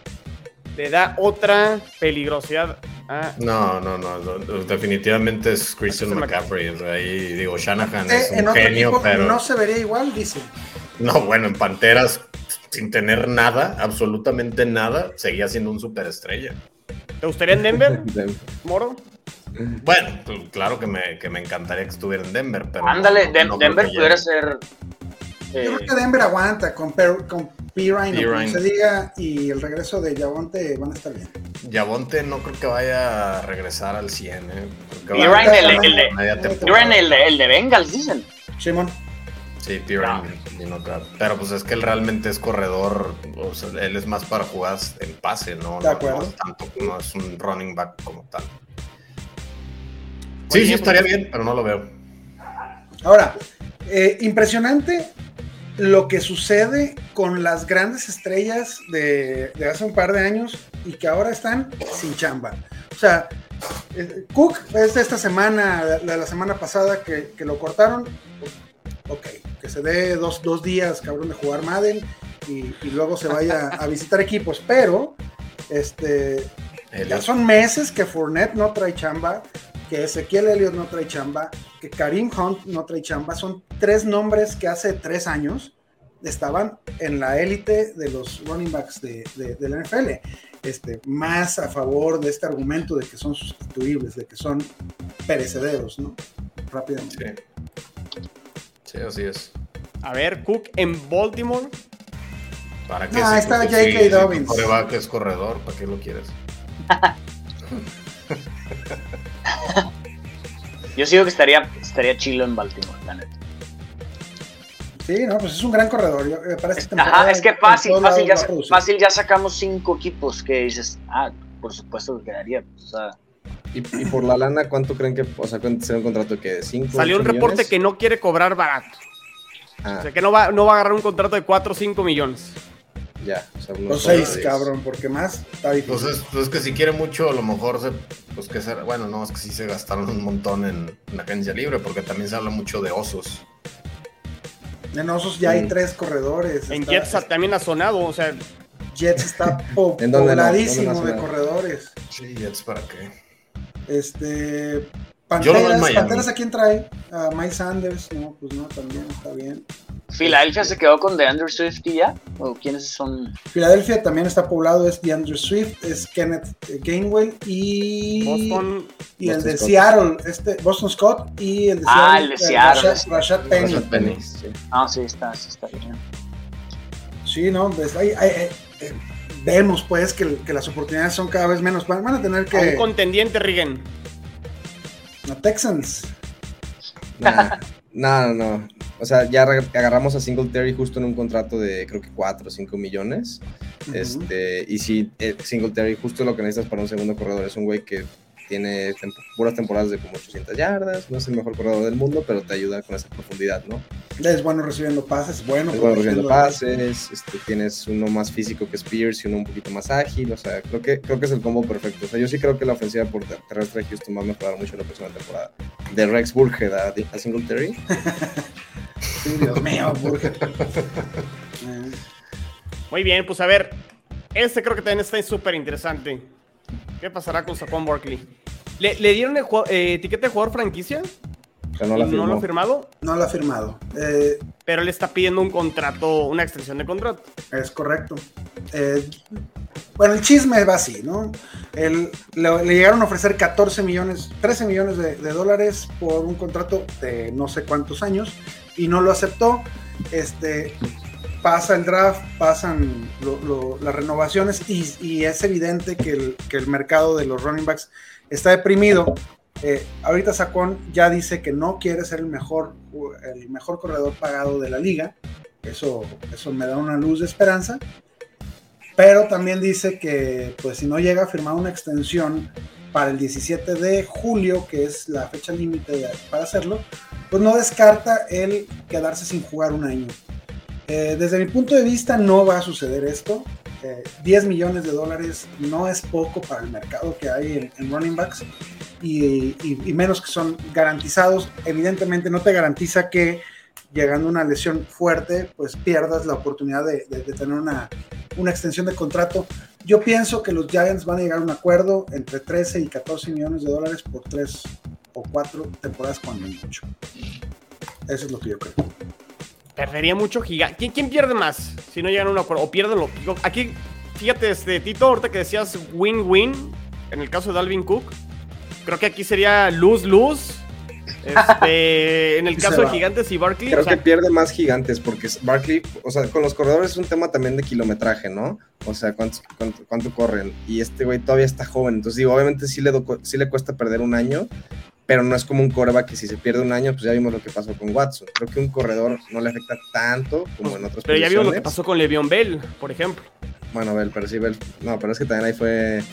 le da otra peligrosidad a... No, no, no, no, definitivamente es Christian McCaffrey. Ahí digo, Shanahan Eh, es un en otro genio, equipo pero... no se vería igual, dice. No, bueno, en Panteras, sin tener nada, absolutamente nada, seguía siendo un superestrella. ¿Te gustaría en Denver, [laughs] Moro? Bueno, pues, claro que me, que me encantaría que estuviera en Denver, pero. Ándale, no- no Denver pudiera ser. eh, Yo creo que Denver aguanta con, Per- con Pirine, como Pirine. se diga, y el regreso de Javonte van a estar bien. Yavonte no creo que vaya a regresar al 100, ¿eh? Ryan, el, el el, de- el de Bengals, dicen. Simón, Sí, Pirine, no. Pero pues es que él realmente es corredor, o sea, él es más para jugadas en pase, ¿no? De No- acuerdo. No, es tanto, no es un running back como tal. Oye, Sí, sí, estaría bien, pero no lo veo. Ahora, eh, impresionante lo que sucede con las grandes estrellas de, de hace un par de años y que ahora están sin chamba. O sea, eh, Cook es de esta semana, de la semana pasada que, que lo cortaron. Ok, que se dé dos, dos días, cabrón, de jugar Madden y, y luego se vaya a visitar equipos. Pero, este, ya son meses que Fournette no trae chamba, que Ezequiel Elliott no trae chamba, que Karim Hunt no trae chamba. Son tres nombres que hace tres años estaban en la élite de los running backs de, de- de la NFL. Este, más a favor de este argumento de que son sustituibles, de que son perecederos, ¿no? Rápidamente. Sí. Sí, así es. A ver, Cook en Baltimore. ¿Para qué? Ah, Si está J.K. si- si tu Dobbins. quarterback es corredor, ¿para qué lo quieres? [laughs] Yo sigo que estaría, estaría chilo en Baltimore, la neta. Sí, no, pues es un gran corredor. Yo, eh, para esta temporada, Ajá, es que fácil, ya, fácil ya sacamos cinco equipos que dices, ah, por supuesto que quedaría. pues, O sea, Y, y por la lana, ¿cuánto creen que, o sea, cuánto será un contrato que de 5 Salió un reporte que no quiere cobrar barato. Ah, O sea, que no va, no va a agarrar un contrato de 4 o 5 millones. ya. O sea, O unos seis, seis. cabrón, porque más está difícil. Pues es, pues es que si quiere mucho, a lo mejor se. Pues que será- bueno, no, es que sí se gastaron un montón en, en la agencia libre, porque también se habla mucho de osos. En Osos ya hay Mm. tres corredores. En está- Jets también ha sonado, o sea, Jets está [laughs] pobladísimo ¿Dónde de corredores. Sí, es para qué. Este. Panteras. Panteras, ¿a quién trae? A Miles Sanders. No, pues no, también está bien. ¿Filadelfia se quedó con DeAndre Swift y ya? ¿O quiénes son? Filadelfia también está poblado. Es DeAndre Swift, es Kenneth Gainwell y. Boston. Y el de Scott. Seattle, este, Boston Scott y el de Ah, Seattle. el de eh, Seattle, Rashad, Penny. Rashad Penny, sí. Ah, sí, está, sí está bien. Sí, no, pues, hay- hay- hay- eh, vemos pues que, que las oportunidades son cada vez menos. Van, van a tener A un que. contendiente, Rigen. A Texans. Nah, [laughs] no, no, no. O sea, ya agarramos a Singletary justo en un contrato de creo que 4 o 5 millones. Este, y si eh, Singletary, justo lo que necesitas para un segundo corredor, es un güey que tiene tempo- puras temporadas de como 800 yardas, no es el mejor corredor del mundo, pero te ayuda con esa profundidad, ¿no? Es bueno recibiendo pases, bueno. es bueno recibiendo pases, este, tienes uno más físico que Spears y uno un poquito más ágil, o sea, creo que, creo que es el combo perfecto. O sea, yo sí creo que la ofensiva por ter- terrestre de Houston va a mejorar mucho la próxima temporada. De Rex Burkhead a, a Singletary, [laughs] Sí, Dios mío. Eh, Muy bien, pues a ver. Este creo que también está súper interesante. ¿Qué pasará con Saquon Barkley? ¿Le, le dieron el eh, etiqueta de jugador franquicia? sea, no lo ha firmado, no lo ha firmado. Eh, pero él está pidiendo un contrato, una extensión de contrato. Es correcto. Eh, bueno, el chisme va así, ¿no? El- le, le llegaron a ofrecer 14 millones, 13 millones de, de dólares por un contrato de no sé cuántos años y no lo aceptó. Este, pasa el draft, pasan lo- lo- las renovaciones y, y es evidente que el, que el mercado de los running backs está deprimido. Eh, ahorita Sacón ya dice que no quiere ser el mejor, el mejor corredor pagado de la liga. Eso, eso me da una luz de esperanza. Pero también dice que, pues, si no llega a firmar una extensión para el 17 de julio, que es la fecha límite para hacerlo, pues no descarta el quedarse sin jugar un año. Eh, desde mi punto de vista, no va a suceder esto. 10 millones de dólares no es poco para el mercado que hay en, running backs y, menos que son garantizados. Evidentemente no te garantiza que llegando a una lesión fuerte, pues pierdas la oportunidad de, tener una, una, extensión de contrato. Yo pienso que los Giants van a llegar a un acuerdo entre 13 y 14 millones de dólares por 3 o 4 temporadas cuando mucho. Eso es lo que yo creo. Perdería mucho gigante. ¿Quién, ¿Quién, pierde más si no llegan a un acuerdo? O pierden lo. Aquí, fíjate, este, Tito, ahorita que decías win-win, en el caso de Dalvin Cook, creo que aquí sería lose-lose. Este, [laughs] en el caso de Gigantes y Barkley. Creo que pierde más Gigantes porque Barkley, o sea, con los corredores es un tema también de kilometraje, ¿no? O sea, cuánto, cuánto, corren. Y este güey todavía está joven. Entonces, digo, obviamente sí le, sí le cuesta perder un año, pero no es como un coreback que si se pierde un año, pues ya vimos lo que pasó con Watson. Creo que un corredor no le afecta tanto como en otros Pero ya vimos lo que pasó con Le'Veon Bell, por ejemplo. Bueno, Bell, pero sí, Bell. No, pero es que también ahí fue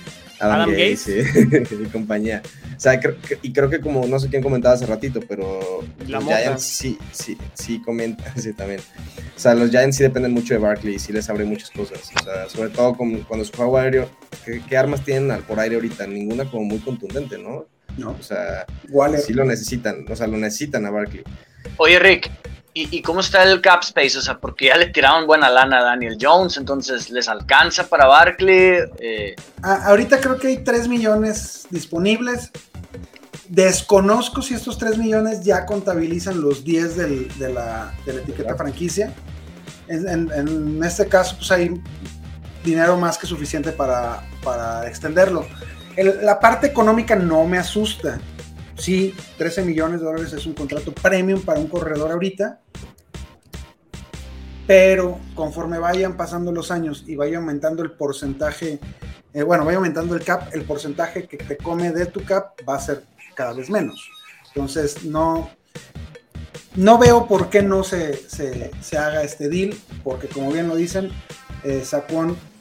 Adam, Gates, y, [laughs] compañía. O sea, y creo que como, no sé quién comentaba hace ratito, pero los Giants sí, sí, sí comentan, [laughs] sí también. O sea, los Giants sí dependen mucho de Barkley y sí les abre muchas cosas. O sea, sobre todo cuando su juego aéreo, ¿qué, armas tienen por aire ahorita? Ninguna como muy contundente, ¿no? No. O sea, sí lo necesitan, o sea, lo necesitan a Barkley. Oye, Rick, ¿y, cómo está el cap space? O sea, porque ya le tiraron buena lana a Daniel Jones, entonces ¿les alcanza para Barkley? Eh... Ah, ahorita creo que hay 3 millones disponibles. Desconozco si estos 3 millones ya contabilizan los 10 de, la, etiqueta franquicia. En, este caso, pues hay dinero más que suficiente para, para extenderlo la parte económica no me asusta. Sí, 13 millones de dólares es un contrato premium para un corredor ahorita, pero conforme vayan pasando los años y vaya aumentando el porcentaje, eh, bueno, vaya aumentando el cap, el porcentaje que te come de tu cap va a ser cada vez menos. Entonces, no, no veo por qué no se, se, haga este deal, porque como bien lo dicen, eh,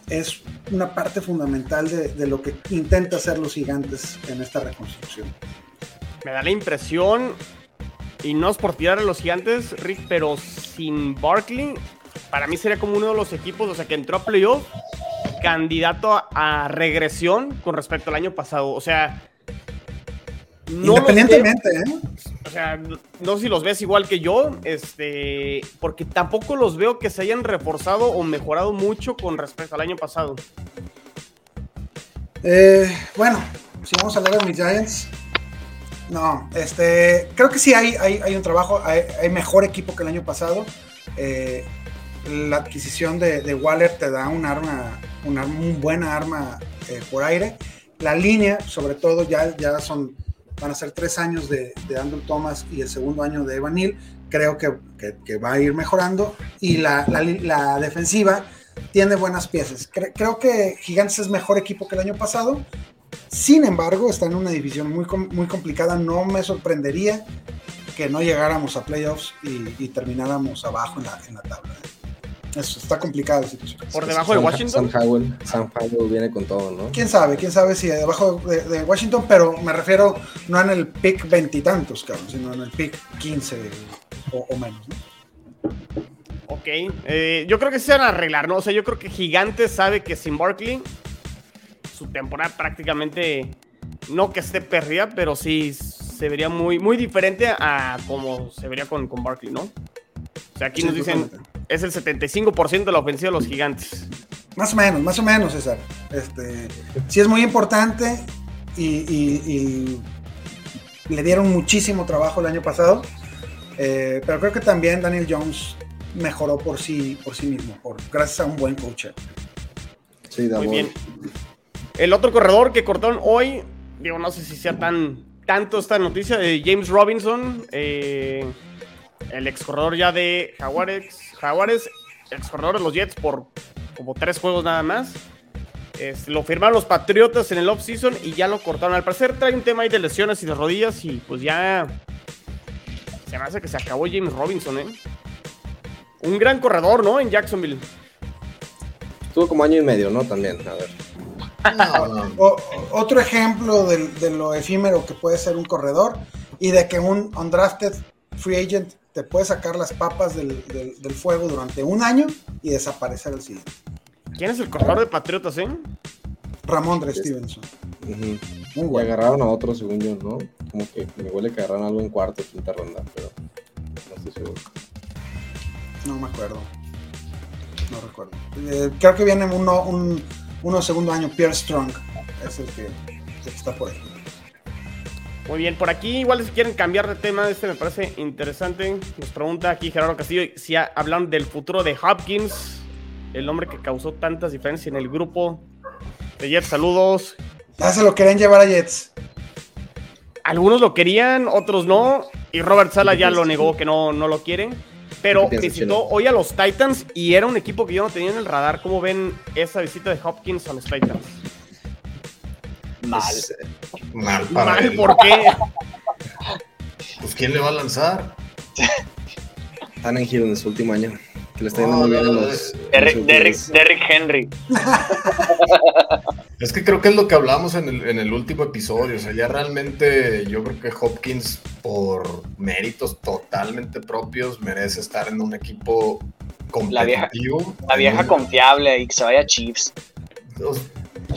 es una parte fundamental de, lo que intenta hacer los gigantes en esta reconstrucción. Me da la impresión, y no es por tirar a los gigantes, Rick, pero sin Barkley, para mí sería como uno de los equipos, o sea, que entró a playoff, candidato a regresión con respecto al año pasado. O sea, Independientemente, ¿eh? O sea, no sé si los ves igual que yo, este, porque tampoco los veo que se hayan reforzado o mejorado mucho con respecto al año pasado. Eh, bueno, si vamos a hablar de mis Giants, no, este, creo que sí hay, hay, un trabajo, hay, mejor equipo que el año pasado. Eh, la adquisición de, Waller te da un arma, una buena arma eh, por aire. La línea, sobre todo, ya, ya son van a ser tres años de, de Andrew Thomas y el segundo año de Evan Neal. Creo que, que, va a ir mejorando. Y la, la, defensiva tiene buenas piezas. creo que Gigantes es mejor equipo que el año pasado. Sin embargo, está en una división muy, muy complicada. No me sorprendería que no llegáramos a playoffs y, y termináramos abajo en la, en la tabla. Eso, está complicada la situación. ¿Por debajo de Washington? Sam Howell, Sam Howell viene con todo, ¿no? Quién sabe, quién sabe si debajo de, Washington, pero me refiero no en el pick veintitantos, cabrón, sino en el pick 15 o, menos, ¿no? Ok, eh, yo creo que se van a arreglar, ¿no? O sea, yo creo que Gigante sabe que sin Barkley, su temporada prácticamente, no que esté perdida, pero sí se vería muy, muy diferente a como se vería con, con Barkley, ¿no? O sea, aquí nos dicen, es el 75% de la ofensiva de los gigantes. Más o menos, más o menos, César. Este, sí es muy importante y, le dieron muchísimo trabajo el año pasado, eh, pero creo que también Daniel Jones mejoró por sí, por sí mismo, por, gracias a un buen coach. Sí, Muy bien. El otro corredor que cortaron hoy, digo, no sé si sea tan tanto esta noticia de James Robinson, eh, el ex corredor ya de Jaguares, Jaguares, ex corredor de los Jets por como tres juegos nada más. lo firmaron los Patriotas en el off-season y ya lo cortaron. Al parecer trae un tema ahí de lesiones y de rodillas y pues ya se me hace que se acabó James Robinson, ¿eh? Un gran corredor, ¿no? En Jacksonville. Estuvo como año y medio, ¿no? También, a ver. Otro ejemplo de, de, lo efímero que puede ser un corredor y de que un undrafted free agent te puede sacar las papas del, fuego durante un año y desaparecer el siguiente. ¿Quién es el corredor de Patriotas, eh? Ramondre Stevenson. Ujú. Muy Y bueno. agarraron a otro, según yo, ¿no? Como que me huele que agarraron algo en cuarto o quinta ronda, pero no estoy seguro. No me acuerdo. No recuerdo. Eh, creo que viene uno, un, uno segundo año, Pierre Strong. Es el que, el que está por ahí. Muy bien, por aquí igual si quieren cambiar de tema, este me parece interesante. Nos pregunta aquí Gerardo Castillo si ha- hablan del futuro de Hopkins, el hombre que causó tantas diferencias en el grupo de Jets. Saludos. Ya se lo querían llevar a Jets. Algunos lo querían, otros no. Y Robert Sala ya lo negó que no, no lo quieren. Pero ¿Qué piensas, visitó hoy a los Titans y era un equipo que yo no tenía en el radar. ¿Cómo ven esa visita de Hopkins a los Titans? Mal. Mal para Mal, él. ¿por qué? Pues ¿quién le va a lanzar? [laughs] Tannehill en su último año, que le está yendo No, muy bien no, en no, los... Derrick, Henry. [laughs] Es que creo que es lo que hablamos en el, en el último episodio. O sea, ya realmente yo creo que Hopkins, por méritos totalmente propios, merece estar en un equipo La vieja- competitivo. La vieja un- confiable y que se vaya a Chiefs.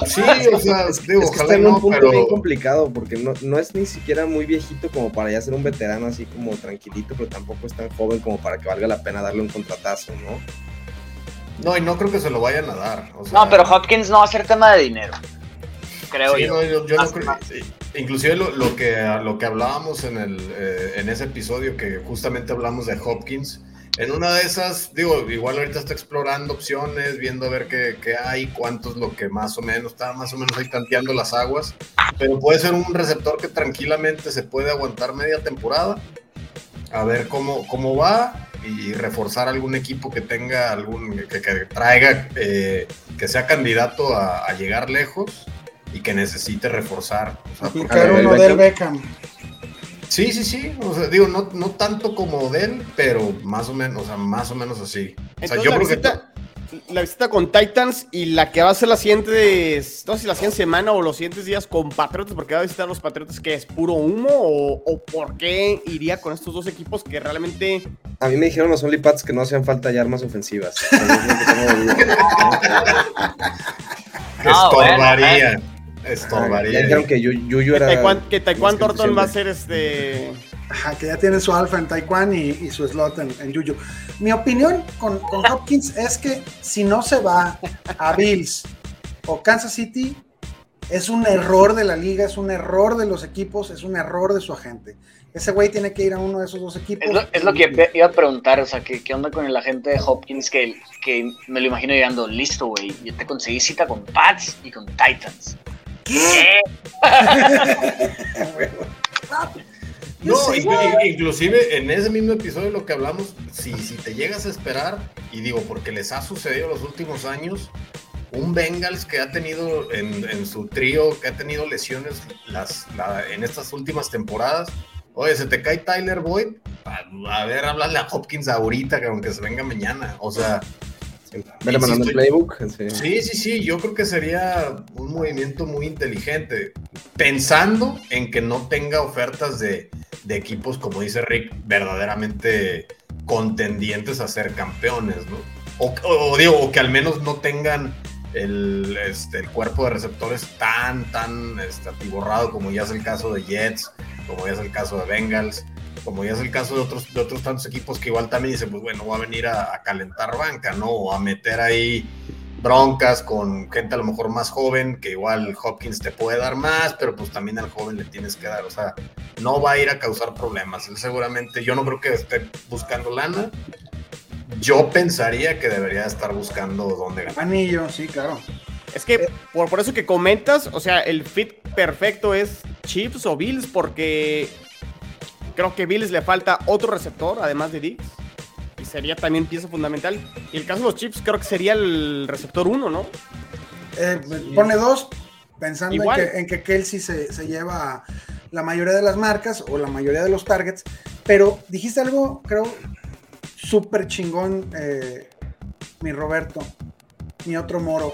Sí, o sea, [laughs] Es, digo, es que ojalá está en un no, punto pero bien complicado porque no, no es ni siquiera muy viejito como para ya ser un veterano así como tranquilito, pero tampoco es tan joven como para que valga la pena darle un contratazo, ¿no? no, y no creo que se lo vayan a dar. o sea, No, pero Hopkins no va a ser tema de dinero. Creo Sí, yo. no, yo, yo creo-. Inclusive lo, lo que, lo que hablábamos en, el, eh, en ese episodio, que justamente hablamos de Hopkins, en una de esas, digo, igual ahorita está explorando opciones, viendo a ver qué, qué hay, cuántos lo que más o menos, está más o menos ahí tanteando las aguas, pero puede ser un receptor que tranquilamente se puede aguantar media temporada, a ver cómo, cómo va y reforzar algún equipo que tenga algún, que, que traiga, eh, que sea candidato a, a llegar lejos y que necesite reforzar. O sea, Aplicar uno del Beckham. Sí, sí, sí. O sea, digo, no, no tanto como de él, pero más o menos, o sea, más o menos así. O sea, Entonces, yo la, creo visita, la visita con Titans y la que va a ser la siguiente, no sé si la siguiente semana o los siguientes días con Patriotas, porque va a visitar a los Patriotas que es puro humo o, o por qué iría con estos dos equipos que realmente A mí me dijeron los OnlyPats que no hacían falta ya armas ofensivas. [laughs] Que que [laughs] No, estorbaría. ¿No? Estorbaría. Ya dijeron que Yu- Yuyu era... Taekwondo, que Taekwondo Thornton va a ser este Ajá, que ya tiene su alfa en Taekwondo y, y su slot en, en Juju. Mi opinión con, con Hopkins es que si no se va a Bills o Kansas City, es un error de la liga, es un error de los equipos, es un error de su agente. Ese güey tiene que ir a uno de esos dos equipos. Es lo, es lo que iba a preguntar, o sea, ¿qué, qué onda con el agente de Hopkins? Que, que me lo imagino llegando, listo, güey, yo te conseguí cita con Pats y con Titans. ¿Qué? No, [laughs] inclusive en ese mismo episodio lo que hablamos, si, si te llegas a esperar, y digo, porque les ha sucedido los últimos años, un Bengals que ha tenido en, en su trío, que ha tenido lesiones las, la- en estas últimas temporadas, oye, se te cae Tyler Boyd, a, a ver, háblale a Hopkins ahorita, que aunque se venga mañana, o sea... Vele mandando el playbook. sí. Sí, sí, sí, yo creo que sería un movimiento muy inteligente, pensando en que no tenga ofertas de, de equipos, como dice Rick, verdaderamente contendientes a ser campeones, ¿no? O digo, o que al menos no tengan el, este, el cuerpo de receptores tan, tan este, atiborrado como ya es el caso de Jets, como ya es el caso de Bengals, como ya es el caso de otros, de otros tantos equipos que igual también dicen, pues bueno, va a venir a, a calentar banca, ¿no? O a meter ahí broncas con gente a lo mejor más joven, que igual Hopkins te puede dar más, pero pues también al joven le tienes que dar, o sea, no va a ir a causar problemas. Él seguramente, yo no creo que esté buscando lana. Yo pensaría que debería estar buscando dónde ganar. Anillo, sí, claro. Es que por, por eso que comentas, o sea, el fit perfecto es Chiefs o Bills, porque creo que Bills le falta otro receptor, además de Diggs. Y sería también pieza fundamental. Y el caso de los Chiefs creo que sería el receptor 1, ¿no? Eh, pone dos, pensando en Igual. que, en que Kelsey se, se lleva la mayoría de las marcas o la mayoría de los targets. Pero dijiste algo, creo, súper chingón, eh, mi Roberto, mi otro moro.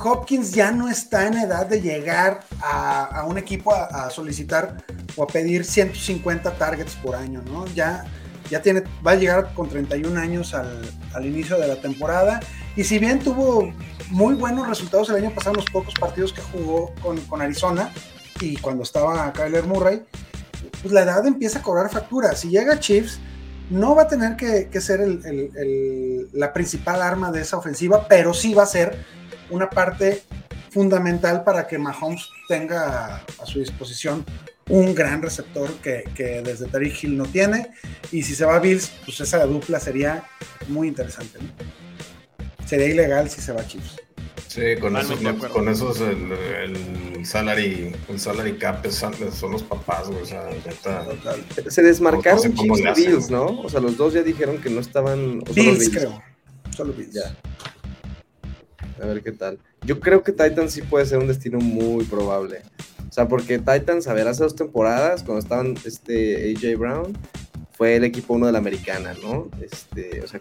Hopkins ya no está en edad de llegar a, a un equipo a, a solicitar o a pedir 150 targets por año, ¿no? Ya, ya tiene, va a llegar con 31 años al, al inicio de la temporada Y si bien tuvo muy buenos resultados el año pasado en los pocos partidos que jugó con, con Arizona y cuando estaba Kyler Murray, pues la edad empieza a cobrar factura. Si llega Chiefs, no va a tener que, ser el, la principal arma de esa ofensiva, pero sí va a ser una parte fundamental para que Mahomes tenga a su disposición un gran receptor que, que desde Tariq Hill no tiene. Y si se va a Bills, pues esa dupla sería muy interesante. ¿no? Sería ilegal si se va a Chiefs. Sí, con esos, con esos el, el, salary, el salary cap son, son los papás, güey. O sea, neta, Se desmarcaron no, Chiefs y Bills, ¿no? O sea, los dos ya dijeron que no estaban. O Bills, Bills, creo. Solo Bills. Ya. A ver qué tal. Yo creo que Titans sí puede ser un destino muy probable. Sea, porque Titans, a ver, hace dos temporadas, cuando estaban este AJ Brown, fue el equipo uno de la americana, ¿no? Este, o sea,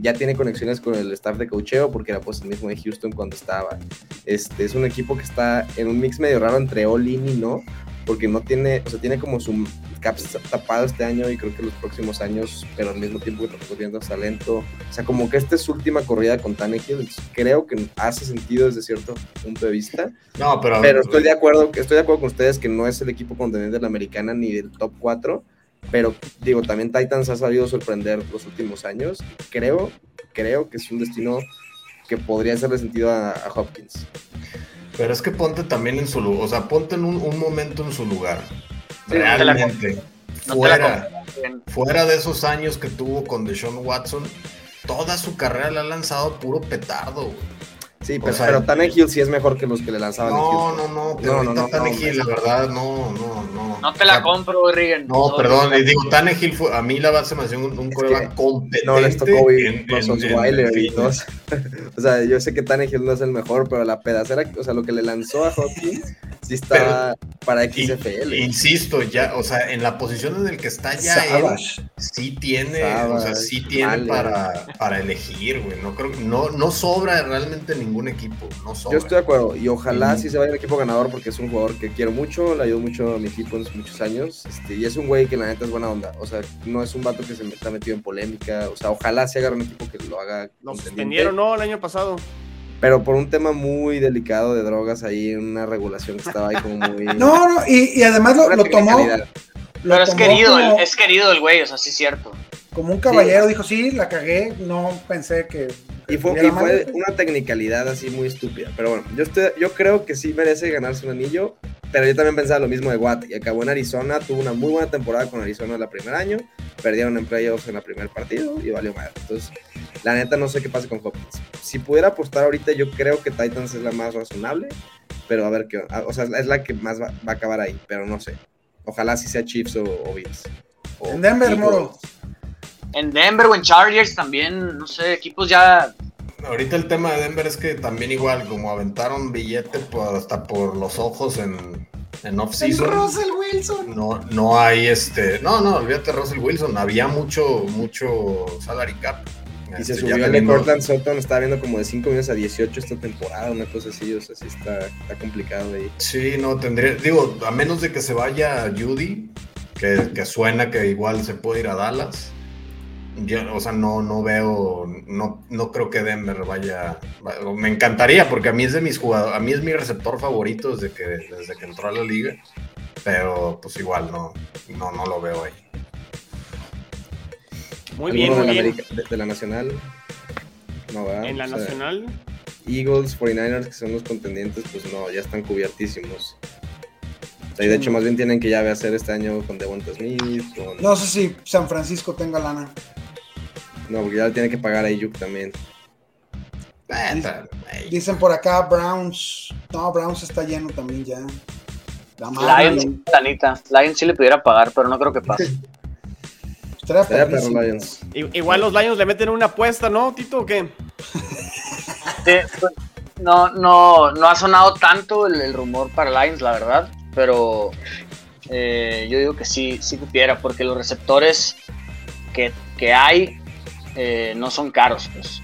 ya tiene conexiones con el staff de cocheo porque era pues el mismo de Houston cuando estaba. Este, es un equipo que está en un mix medio raro entre all-in y no, porque no tiene, o sea, tiene como su cap tapado este año y creo que los próximos años, pero al mismo tiempo que está viendo talento. O sea, como que esta es su última corrida con Tannehill, creo que hace sentido desde cierto punto de vista. No, pero... Pero estoy de acuerdo, estoy de acuerdo con ustedes que no es el equipo contendiente de la americana ni del top 4, pero digo, también Titans ha sabido sorprender los últimos años. Creo, creo que es un destino que podría hacerle sentido a, a Hopkins. Pero es que ponte también en su lugar, o sea, ponte en un, un momento en su lugar. Realmente. No fuera, fuera de esos años que tuvo con Deshaun Watson, toda su carrera la ha lanzado puro petardo, güey. Sí, pero, o sea, pero Tannehill sí es mejor que los que le lanzaban. No, no, no, pero no, no, no, Tannehill, la verdad, no, no, no. Te la compro, Rigen. No, perdón, les digo, Tannehill fue, a mí la base me hacía un, un coreback competente. No, les tocó en, los Osweiler y todos. [laughs] o sea, yo sé que Tannehill no es el mejor, pero la pedacera, o sea, lo que le lanzó a Hopkins sí está pero, para XFL. Insisto, ya, o sea, en la posición en la que está ya Savage. él, sí tiene, Savage, o sea, sí tiene vale. para, para elegir, güey. No creo, no, no sobra realmente ningún equipo, no sobra. Yo estoy de acuerdo, y ojalá sí se vaya el equipo ganador porque es un jugador que quiero mucho, le ayudó mucho a mi equipo en muchos años, este, y es un güey que la neta es buena onda, o sea, no es un vato que se está metido en polémica, o sea, ojalá se haga un equipo que lo haga. Lo suspendieron, ¿no? El año pasado pero por un tema muy delicado de drogas ahí, una regulación que estaba ahí como muy... [laughs] no, no, y, y además lo, lo tomó... Lo Pero es querido, como, el, es querido el güey, o sea, sí es cierto. Como un caballero sí. dijo, sí, la cagué, no pensé que... y fue, y fue una tecnicalidad así muy estúpida, pero bueno, yo, estoy, yo creo que sí merece ganarse un anillo, pero yo también pensaba lo mismo de Watt, y acabó en Arizona, tuvo una muy buena temporada con Arizona el primer año, perdieron en playoffs en el primer partido y valió mal. Entonces, la neta no sé qué pasa con Hopkins. Si pudiera apostar ahorita, yo creo que Titans es la más razonable, pero a ver qué, o sea, es la que más va, va a acabar ahí, pero no sé. Ojalá si sea Chiefs o, o Bills. En Denver, Moro. En Denver o en Chargers también, no sé, equipos ya Ahorita el tema de Denver es que también igual, como aventaron billete pues, hasta por los ojos en, en off-season. Russell Wilson. No, no hay este. No, no, olvídate Russell Wilson. Había mucho, mucho salary cap. Y se este, subió el de Cortland Sutton, estaba viendo como de 5 millones a 18 esta temporada, una cosa así, o sea, sí está, está complicado ahí. Sí, no, tendría, digo, a menos de que se vaya Judy, que, que suena que igual se puede ir a Dallas. Yo, o sea, no, no veo, no, no creo que Denver vaya, me encantaría porque a mí es de mis jugadores, a mí es mi receptor favorito desde que, desde que entró a la liga, pero pues igual no, no, no lo veo ahí. Muy bien, muy de, bien. La de, de, la Nacional? No, ¿verdad? ¿En la o sea, Nacional? Eagles, 49ers, que son los contendientes, pues no, ya están cubiertísimos. O sea, y de hecho, más bien tienen que ya hacer este año con Devonta Smith. Con... No sé si San Francisco tenga lana. No, porque ya le tiene que pagar a Ayuk también. Dicen, dicen por acá Browns. No, Browns está lleno también ya. Lions, Tanita. Lions sí le pudiera pagar, pero no creo que pase. [laughs] Estaría perro, Lions. Igual los Lions le meten una apuesta, ¿no, Tito, o qué? Sí, pues, no, no, no ha sonado tanto el, el, rumor para Lions, la verdad, pero eh, yo digo que sí, sí pudiera, porque los receptores que, que hay eh, no son caros, pues.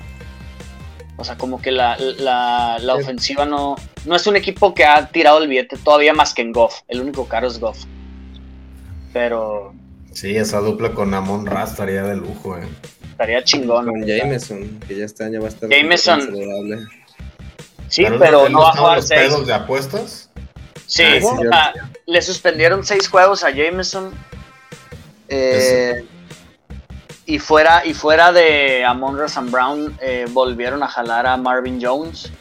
O sea, como que la, la, la ofensiva no, no es un equipo que ha tirado el billete todavía más que en Goff. El único caro es Goff. Pero. Sí, esa dupla con Amon Ra estaría de lujo, eh. estaría chingón. Con Jameson, que ya este año va a estar Jameson. Sí, pero no va a jugar los seis. pedos de apuestas? Sí, Ah, sí, o cierto. sea, le suspendieron seis juegos a Jameson. Eh, y fuera, y fuera de Amon St. Brown, eh, volvieron a jalar a Marvin Jones.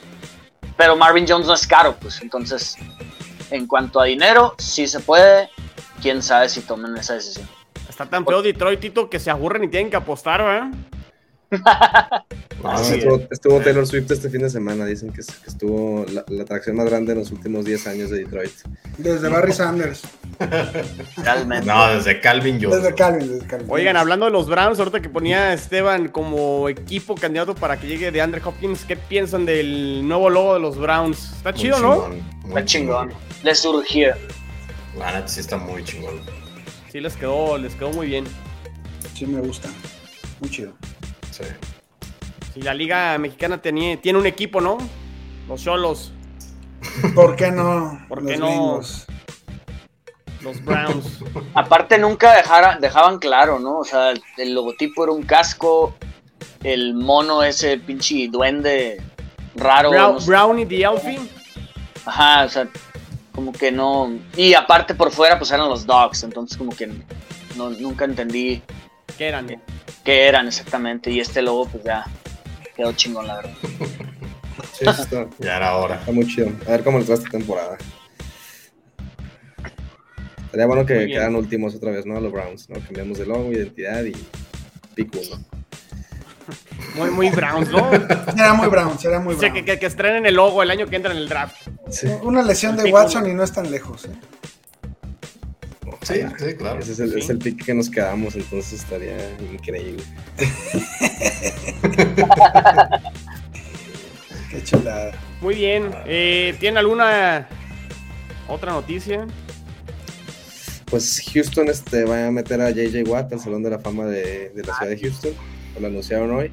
Pero Marvin Jones no es caro, pues entonces, en cuanto a dinero, sí se puede. Quién sabe si tomen esa decisión. Está tan feo Detroit, Tito, que se aburren y tienen que apostar, ¿verdad? No, [laughs] Ah, estuvo, estuvo Taylor Swift este fin de semana. Dicen que, es- que estuvo la, la atracción más grande en los últimos 10 años de Detroit. Desde Barry Sanders. Realmente. No, desde Calvin Johnson. Desde Calvin, desde Calvin. Oigan, hablando de los Browns, ahorita que ponía a Esteban como equipo candidato para que llegue de Andre Hopkins, ¿qué piensan del nuevo logo de los Browns? Está Muy chido, ¿no? chingón, Está chingón. Le surgió. La neta sí está muy chingón. Sí, les quedó, les quedó muy bien. Sí, me gusta. Muy chido. Sí. Si la Liga Mexicana tenía, tiene un equipo, ¿no? Los Cholos, ¿Por qué no? ¿Por los qué no? gringos? los Browns. [laughs] Aparte nunca dejara- dejaban claro, ¿no? O sea, el, logotipo era un casco, el mono ese pinche duende raro. Brown, no sé. Brownie the Elfie. Ajá, o sea, como que no. Y aparte por fuera pues eran los dogs, entonces como que no, nunca entendí ¿Qué eran? Qué eran exactamente. Y este logo pues ya quedó chingón, la verdad. Sí, eso está, [laughs] Ya era hora. está muy chido. A ver cómo les va esta temporada. Sería bueno que quedaran últimos otra vez, ¿no? Los Browns, ¿no? Cambiamos de logo, identidad y pick uno. Muy, muy Browns, ¿no? [laughs] Será muy brown, será muy O sea, brown. que, que, que estrenen el logo el año que entra en el draft. Sí, Una lesión de Watson y no es tan lejos. ¿eh? Sí, sí, claro. ese es el, Sí. es el pick que nos quedamos, entonces estaría increíble. [laughs] Qué chulada. Muy bien. Eh, ¿Tienen alguna otra noticia? Pues Houston este, va a meter a JJ Watt al Salón de la Fama de, de la ciudad de Houston. Lo anunciaron hoy.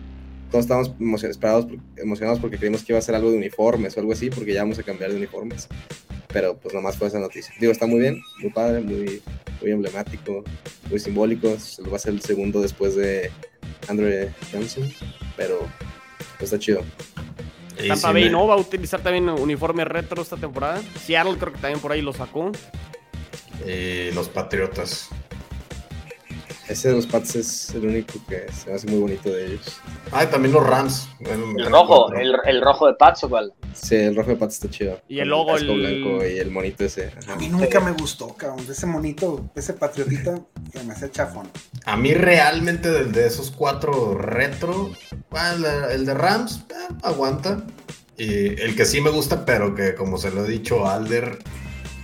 Todos estábamos emocion- esperados, emocionados porque creímos que iba a ser algo de uniformes o algo así, porque ya vamos a cambiar de uniformes. Pero pues nomás fue esa noticia. Digo, está muy bien, muy padre, muy, muy emblemático, muy simbólico. Se lo va a ser el segundo después de Andre Johnson, pero pues, está chido. Tampa Bay no va a utilizar también uniforme retro esta temporada. Seattle creo que también por ahí lo sacó. Y los Patriotas. Ese de los Pats es el único que se me hace muy bonito de ellos. Ah, y también los Rams. El rojo, el, el rojo de Pats o cuál. Sí, el rojo de Pats está chido. Y el logo, el- blanco y el monito ese. ajá. A mí nunca me gustó, cabrón. Ese monito, ese patriotita, que me hace chafón. A mí realmente de, de esos cuatro retro, el, de- el de Rams eh, aguanta. Y el que sí me gusta, pero que como se lo he dicho a Alder,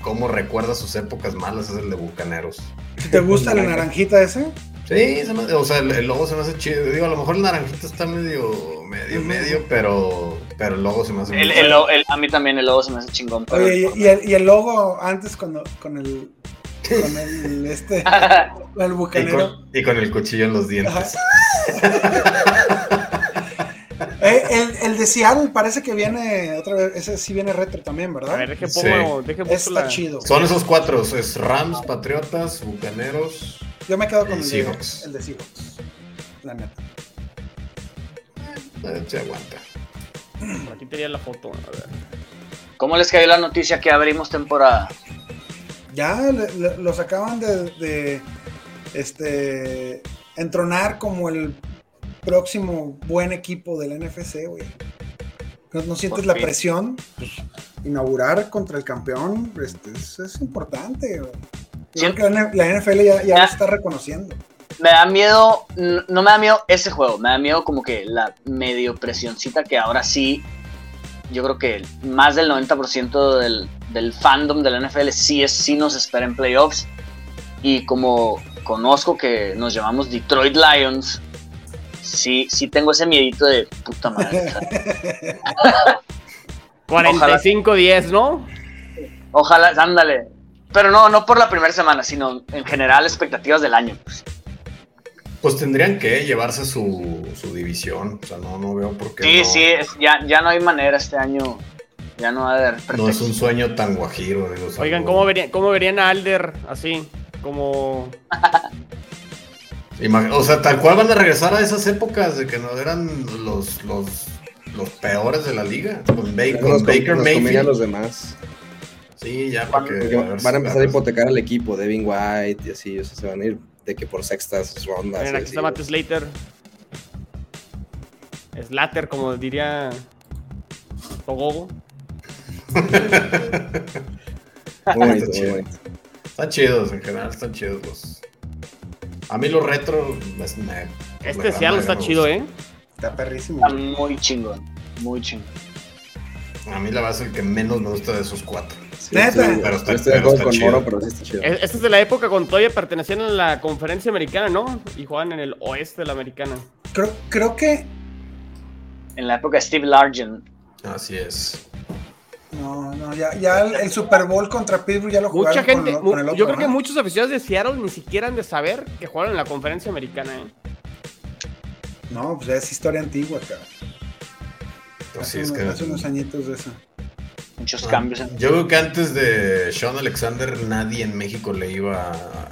como recuerda sus épocas malas, es el de Bucaneros. ¿Te gusta la naranjita ese? Sí, se me- o sea, el, el logo se me hace chido. Digo, a lo mejor el naranjito está medio, medio, medio, pero, pero el logo se me hace El, a mí también el logo se me hace chingón. Pero Oye, y, y el, y el logo antes cuando, con el con el este [laughs] con el Y bucanero. con, y con el cuchillo en los dientes. [laughs] El, de Seattle parece que viene otra vez, ese sí viene retro también, A ¿verdad? ver, deje Sí. pongo, deje busco Está la- chido. Son esos cuatro, es Rams, Patriotas, Bucaneros. Yo me quedo con el de, Seahawks. el de Seahawks. La neta. Eh, se aguanta. Por aquí tenía la foto. A ver. ¿Cómo les cayó la noticia que abrimos temporada? Ya le- le- los acaban de, de, este entronar como el próximo buen equipo del NFC, güey. ¿No, no sientes la presión? Pues, inaugurar contra el campeón este, es, es importante. güey. Creo que la, NFL ya, lo está reconociendo. Me da miedo, no me da miedo ese juego, me da miedo como que la medio presioncita que ahora sí, yo creo que más del 90% del, del fandom de la NFL sí, es, sí nos espera en playoffs. Y como conozco que nos llamamos Detroit Lions, sí, sí tengo ese miedito de puta madre. o sea, [laughs] 45-10, ¿no? Ojalá, ándale. Pero no, no por la primera semana, sino en general expectativas del año. pues. Pues tendrían que llevarse su, su división. O sea, no, no veo por qué. Sí, no, sí, es- ya, ya no hay manera este año. Ya no va a haber No es un sueño tan guajiro. digo, Oigan, ¿cómo verían, ¿cómo verían a Alder así? Como. [laughs] O sea, tal cual van a regresar a esas épocas de que no eran los, los, los peores de la liga. Con, Ba- Nos Baker nos Mayfield. los demás. Sí, ya porque, Porque a van a empezar a hipotecar al equipo, Devin White y así, o sea, se van a ir de que por sextas rondas. Miren, y aquí está Matt Slater. Slater, como diría Togogo. Muy bonito, Está muy bonito. Están chidos, en general están chidos los. A mí los retro. pues, me- Este me- Seattle me- está chido, gusta. ¿eh? Está perrísimo. Está muy chingón, muy chingón. A mí la base es el que menos me gusta de esos cuatro. Sí, Neta. sí, Pero está- estoy de pero acuerdo está con chido. Moro, pero sí está chido. E- Este es de la época cuando todavía pertenecían a la conferencia americana, ¿no? Y jugaban en el oeste de la americana. Creo, creo que. En la época de Steve Largent. Así es. No, no, ya, ya el, el Super Bowl contra Pittsburgh ya lo jugaron Mucha gente, con, lo- mu- con el otro, yo creo que muchos aficionados de Seattle ni siquiera han de saber que jugaron en la conferencia americana, ¿eh? No, pues ya es historia antigua, cabrón. Así Hace, es unos, que. hace unos añitos de eso. Muchos Ah, cambios. en- Yo creo que antes de Sean Alexander nadie en México le iba a...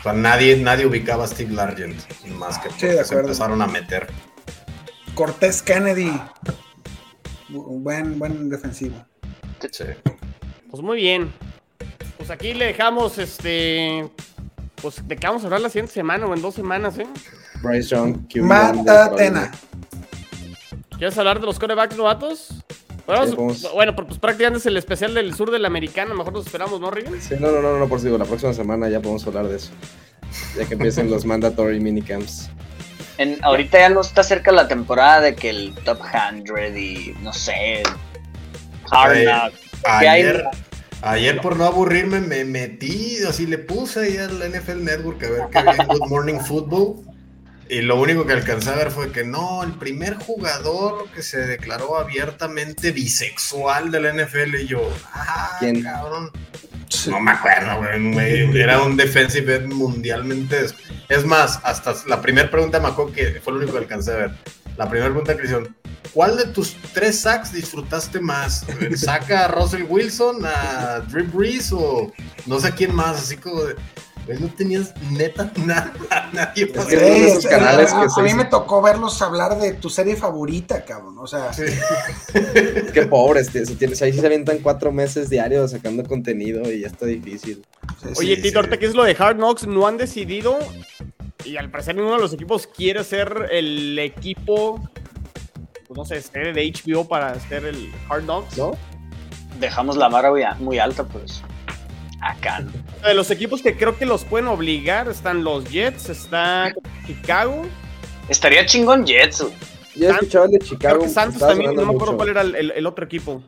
O sea, nadie, nadie ubicaba a Steve Largent, más que Sí, porque de se empezaron a meter. Cortés Kennedy. Bu- Buen, buen defensivo. Sí. Pues muy bien. Pues aquí le dejamos este. Pues de qué vamos a hablar la siguiente semana o en dos semanas, ¿eh? Bryce Young, QB1 de Matatena. ¿Quieres hablar de los corebacks novatos? Bueno, Sí, bueno, pues prácticamente es el especial del sur de la americana. Mejor nos esperamos, ¿no, Rigen? Sí, no, no, no, no, por si digo, la próxima semana ya podemos hablar de eso. Ya que empiecen los mandatory minicamps. [laughs] en- ahorita ya no está cerca la temporada de que el Top 100 y no sé. Ayer, ayer por no aburrirme me metí, así le puse ahí al NFL Network a ver qué había en Good Morning Football. Y lo único que alcancé a ver fue que no, el primer jugador que se declaró abiertamente bisexual del NFL. Y yo, ah, ¿Quién? cabrón. No me acuerdo, güey. Era un defensive end mundialmente. Es más, hasta la primera pregunta me acuerdo que fue lo único que alcancé a ver. La primera pregunta que hicieron, ¿cuál de tus tres sacks disfrutaste más? ¿Saca a Russell Wilson, a Drew Brees o no sé quién más? Así como de, no tenías neta nada, [laughs] nadie Es que esos es- canales a, que a se- mí me tocó verlos hablar de tu serie favorita, cabrón. O sea, Sí. [laughs] Qué pobres, tío, si tienes, ahí sí se avientan cuatro meses diarios sacando contenido y ya está difícil. sí, Oye, sí, Tito, sí. ahorita que es lo de Hard Knocks, no han decidido. Y al parecer ninguno de los equipos quiere ser el equipo. Pues no sé, ser de HBO para hacer el Hard Knocks. ¿No? Dejamos la vara muy, alta, pues. Acá, ¿no? De los equipos que creo que los pueden obligar están los Jets, está Chicago. Estaría chingón Jets. Yo he escuchado el de Chicago. Creo que Santos también, no me acuerdo mucho. cuál era el, el- el otro equipo.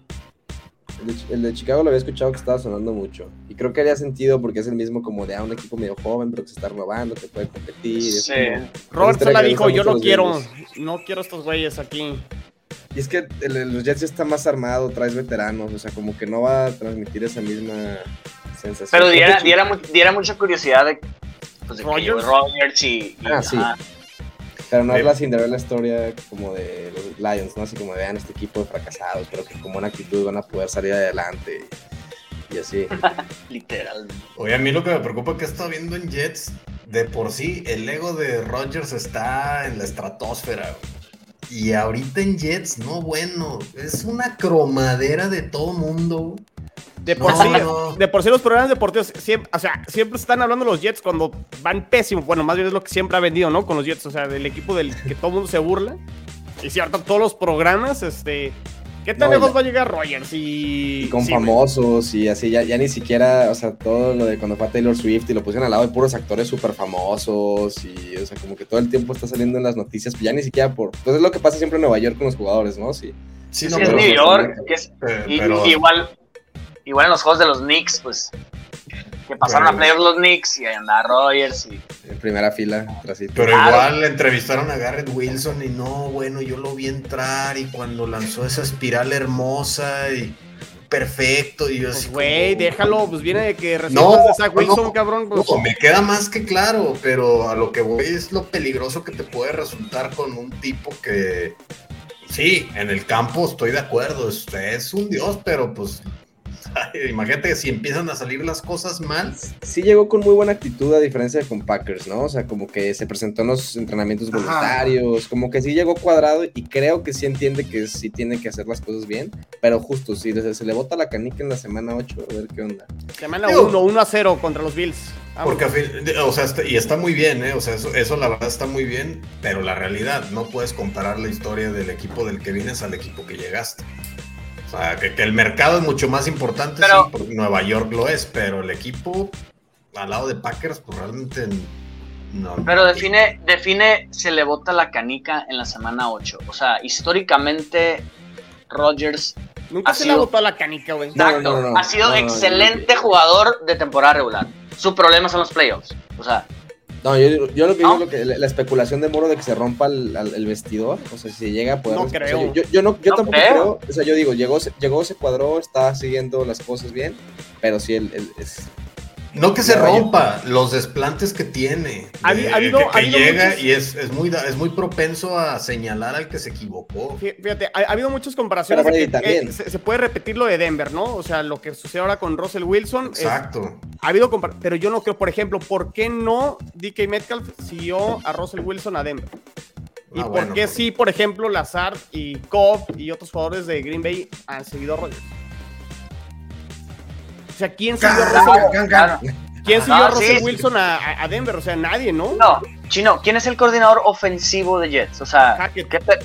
El de, el de Chicago lo había escuchado que estaba sonando mucho. Y creo que haría sentido porque es el mismo como de ah, un equipo medio joven, pero que se está renovando, que puede competir. Sí. Robert Sala dijo, yo a no quiero, Bengals". no quiero estos güeyes aquí. Y es que el, el- los Jets ya está más armado, traes veteranos, o sea, como que no va a transmitir esa misma sensación. Pero diera, diera, diera mucha curiosidad de, pues, de que Rodgers y, y- Ah, sí. Pero no es Sí. la Cinderella historia como de los Lions, ¿no? Así como vean este equipo de fracasados, pero que con buena actitud van a poder salir adelante y, y así. [laughs] literal. Oye, a mí lo que me preocupa es que estado viendo en Jets, de por sí, el ego de Rodgers está en la estratosfera. Y ahorita en Jets, no, bueno, es una cromadera de todo mundo. De por, No, sí, no. de por sí los programas deportivos siempre, o sea, siempre están hablando los Jets cuando van pésimos. Bueno, más bien es lo que siempre ha vendido, ¿no? Con los Jets, o sea, del equipo del que todo el mundo se burla. Y cierto, todos los programas, este... ¿Qué tan No, lejos va a llegar Rogers? Y, Y con sí, famosos y así, ya, ya ni siquiera, o sea, todo lo de cuando fue a Taylor Swift y lo pusieron al lado de puros actores súper famosos y, o sea, como que todo el tiempo está saliendo en las noticias, ya ni siquiera por... Pues es lo que pasa siempre en Nueva York con los jugadores, ¿no? Sí. Sí, Sí, no, es New York, que es, eh, y- pero- igual, igual en los juegos de los Knicks, pues, que pasaron Pero- a playoffs los Knicks y ahí andaba Rodgers y En primera fila, trasito. Pero Claro. igual le entrevistaron a Garrett Wilson y no, bueno, yo lo vi entrar y cuando lanzó esa espiral hermosa y perfecto y yo así Pues, güey, como- déjalo, pues viene de que No, de Zach no, Wilson, no. cabrón. Pues, No, me queda más que claro, pero a lo que voy es lo peligroso que te puede resultar con un tipo que, sí, en el campo estoy de acuerdo, es, es un dios, pero pues [laughs] Imagínate que si empiezan a salir las cosas mal. Sí llegó con muy buena actitud a diferencia de con Packers, ¿no? O sea, como que se presentó en los entrenamientos Ajá. voluntarios, como que sí llegó cuadrado y creo que sí entiende que sí tiene que hacer las cosas bien, pero justo, si se, se le bota la canica en la semana 8, a ver qué onda. Semana Digo- 1, 1 a 0 contra los Bills. Vamos. Porque, o sea, y está muy bien, ¿eh? O sea, eso, eso la verdad está muy bien, pero la realidad, no puedes comparar la historia del equipo del que vienes al equipo que llegaste. O sea, que, que el mercado es mucho más importante, Pero- sí, porque Nueva York lo es, pero el equipo al lado de Packers, pues realmente no. Pero define, define, se le bota la canica en la semana 8. O sea, históricamente, Rodgers Nunca ha se le ha sido- botado la canica, güey. Exacto. no, no, ha sido no, no, no. excelente jugador de temporada regular. Su problema son los playoffs. O sea, No, yo, yo lo que ¿No? digo, lo que, la, la especulación de Moro de que se rompa el, vestidor, o sea, si llega a poder... No o sea, creo. yo, yo no, yo No tampoco creo. creo. o sea, yo digo, llegó, se- llegó, se cuadró, está siguiendo las cosas bien, pero sí, el, el- es, No que se rompa, los desplantes que tiene. Ha ha habido- que, ha que habido llega muchos- y es, es, muy, da- es muy propenso a señalar al que se equivocó. Fí- Fíjate, ha, ha habido muchas comparaciones. Pero que, también. eh, se, se puede repetir lo de Denver, ¿no? O sea, lo que sucede ahora con Russell Wilson. es- Exacto. ha habido compar- pero yo no creo, por ejemplo, ¿por qué no DK Metcalf siguió a Russell Wilson a Denver? ¿Y Ah, por bueno, qué sí, por ejemplo, Lazard y Cobb y otros jugadores de Green Bay han seguido a Rodgers? O sea, ¿quién siguió a Russell, claro. ¿quién Ah, a Russell sí. Wilson a, a- a Denver? O sea, nadie, ¿no? No, Chino, ¿quién es el coordinador ofensivo de Jets? O sea, Hackett. ¿qué pe-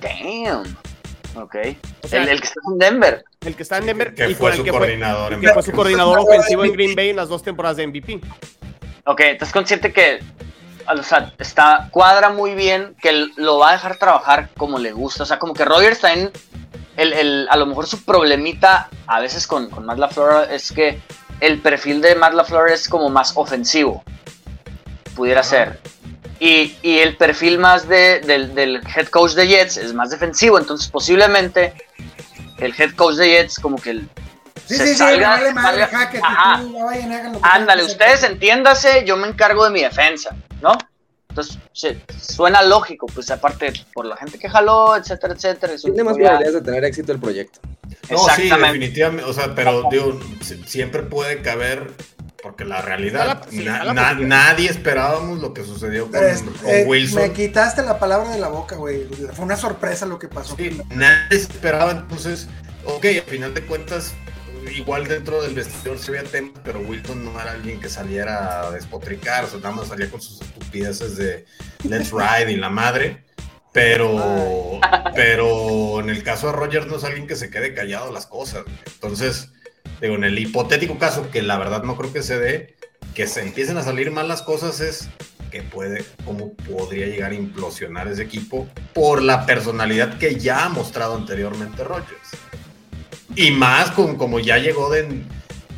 Damn. Ok. O sea, el, el que está en Denver. El que está en Denver Que y fue su que fue, coordinador. en que fue su coordinador [laughs] ofensivo en Green Bay en las dos temporadas de MVP. Ok, estás consciente que o sea, está, cuadra muy bien, que lo va a dejar trabajar como le gusta. O sea, como que está en. El, el- a lo mejor su problemita a veces con, con Matt LaFleur es que el perfil de Matt LaFleur es como más ofensivo. Pudiera ser. Y, y el perfil más de- del, del head coach de Jets es más defensivo. Entonces, posiblemente el head coach de Jets, como que el, Sí, se sí, sí, salga- vale madre, salga- Hackett, y Ajá. tú, vayan, hagan lo que Ándale, ustedes entiéndase, yo me encargo de mi defensa, ¿no? Entonces, suena lógico, pues aparte por la gente que jaló, etcétera, etcétera. tiene más probabilidades de tener éxito el proyecto. No, sí, definitivamente. O sea, pero digo, si- siempre puede caber, porque la realidad, Está la- sí, na- está la na- posibilidad. nadie esperábamos lo que sucedió con, Pero es- con eh, Wilson. me quitaste la palabra de la boca, güey. Fue una sorpresa lo que pasó. Sí, nadie esperaba, entonces, ok, al final de cuentas, igual dentro del vestidor se veía tema, pero Wilton no era alguien que saliera a despotricar, o sea, nada más salía con sus estupideces de Let's Ride y la madre. Pero, pero en el caso de Rogers no es alguien que se quede callado las cosas. Entonces, digo, en el hipotético caso, que la verdad no creo que se dé, que se empiecen a salir mal las cosas es que puede, cómo podría llegar a implosionar ese equipo por la personalidad que ya ha mostrado anteriormente Rogers. Y más con como ya llegó de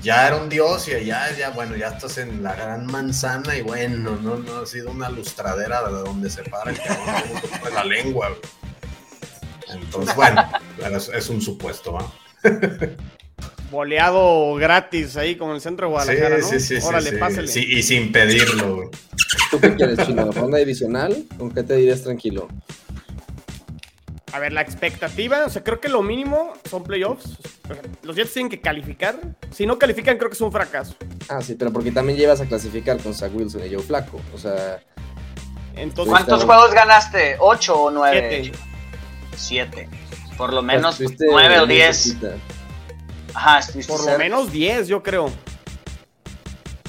ya era un dios y allá ya bueno, ya estás en la gran manzana y bueno, no, no ha sido una lustradera de donde se para el como fue la lengua. güey. Entonces, bueno, es, es un supuesto, ¿va? Boleado gratis ahí con el centro de Guadalajara, ¿no? sí, sí, sí, Órale, sí. pásale. Sí, y sin pedirlo. güey. ¿Tú qué quieres, Chino? ¿Ronda divisional? ¿Con qué te dirías tranquilo? A ver, la expectativa, o sea, creo que lo mínimo son playoffs. Los Jets tienen que calificar. Si no califican, creo que es un fracaso. Ah, sí, pero porque también llevas a clasificar con Zach Wilson y Joe Flaco. O sea, Entonces, ¿Cuántos juegos ganaste? ¿Ocho o nueve? Siete. Siete. Por lo menos nueve o diez. Ajá, estuviste por lo menos 10, yo creo.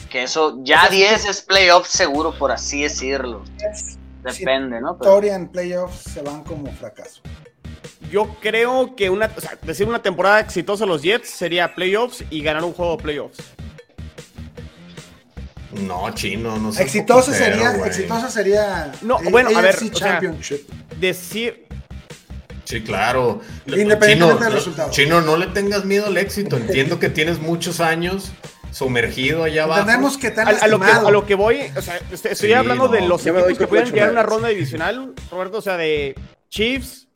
Que eso, ya 10 es playoff seguro, por así decirlo. Depende, ¿no? Pero- Historia en playoffs se van como fracaso. Yo creo que una, o sea, decir una temporada exitosa a los Jets sería playoffs y ganar un juego de playoffs. No, chino, no sé. Exitosa sería, exitosa sería. No, bueno, a ver, o sea, Championship. Decir, Sí, claro. Independientemente Chino, del resultado. Chino, no le tengas miedo al éxito. Entiendo que tienes muchos años sumergido allá abajo. Entendemos que te han a, a lo que, lastimado. a lo que voy, o sea, estoy, Sí, hablando de los equipos que pueden llegar a una ronda divisional, Roberto, o sea, de Chiefs,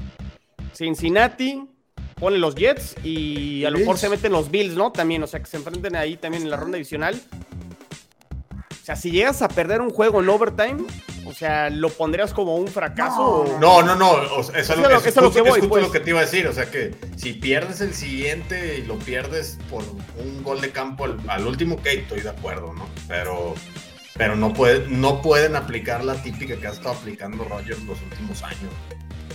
Cincinnati, ponen los Jets y a lo mejor se meten los Bills, ¿no? También, o sea, que se enfrenten ahí también en la ronda divisional. O sea, si llegas a perder un juego en overtime, O sea, ¿lo pondrías como un fracaso? No, o- No, no, no. o sea, eso es lo, es justo- que voy, es justo pues. lo que te iba a decir. O sea que si pierdes el siguiente y lo pierdes por un gol de campo al, al último, ok, estoy de acuerdo, ¿no? Pero, pero no, puede, no pueden aplicar la típica que ha estado aplicando Rogers los últimos años.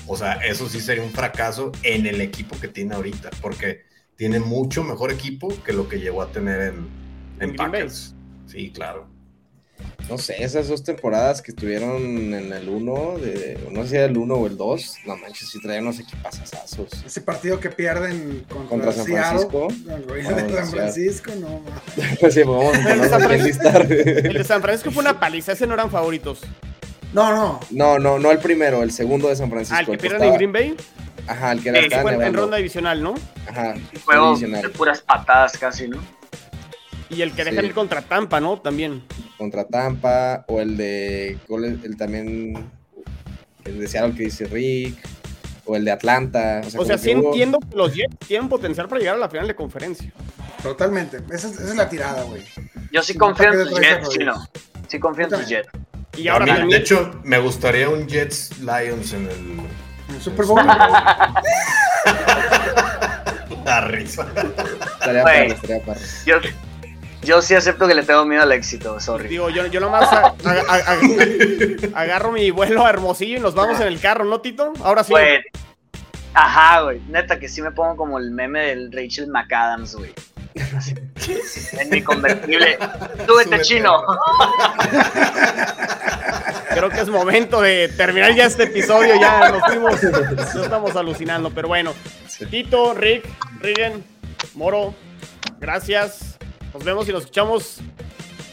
O sea, eso sí sería un fracaso en el equipo que tiene ahorita, porque tiene mucho mejor equipo que lo que llegó a tener en, En en. Packers. Sí, claro. No sé, esas dos temporadas que estuvieron en el 1, de, no sé si era el 1 o el 2, no manches, sí traían unos equipazazos. Ese partido que pierden contra, Contra San Seattle, Francisco. no, de San Seattle. Francisco, no, [laughs] ma. sí, vamos a El de San. El de San Francisco fue una paliza, ese no eran favoritos. no, no. No, no, no el primero, el segundo de San Francisco. Ah, el que el pierden en Green Bay, Ajá, el que era fue en, en ronda divisional, ¿no? Ajá, Un juego divisional. de puras patadas casi, ¿no? Y el que dejan Sí. ir contra Tampa, ¿no? También. Contra Tampa, o el de el también el de Seattle que dice Rick, o el de Atlanta. O sea, O sea, sí que hubo- entiendo que los Jets tienen potencial para llegar a la final de conferencia. Totalmente. Esa es, esa es la tirada, güey. Yo sí Sí, confío en ¿para tus Jets, de Chino. Rodgers? Sí confío en tus. Jets. Y A ahora mí, también. de hecho, me gustaría un Jets Lions en el. El Super Bowl. [laughs] La risa. Estaría padre, estaría. Yo, yo sí acepto que le tengo miedo al éxito, sorry. Digo, yo, yo nomás a- a- a- a- agarro mi vuelo a Hermosillo y nos vamos en el carro, ¿no, Tito? Ahora sí. Ajá, güey. Neta que sí me pongo como el meme del Rachel McAdams, güey. En mi convertible. Súbete. chino. Creo que es momento de terminar ya este episodio. Ya nos fuimos. No estamos alucinando, pero bueno. Tito, Rick, Rigen, Moro, gracias. Nos vemos y nos escuchamos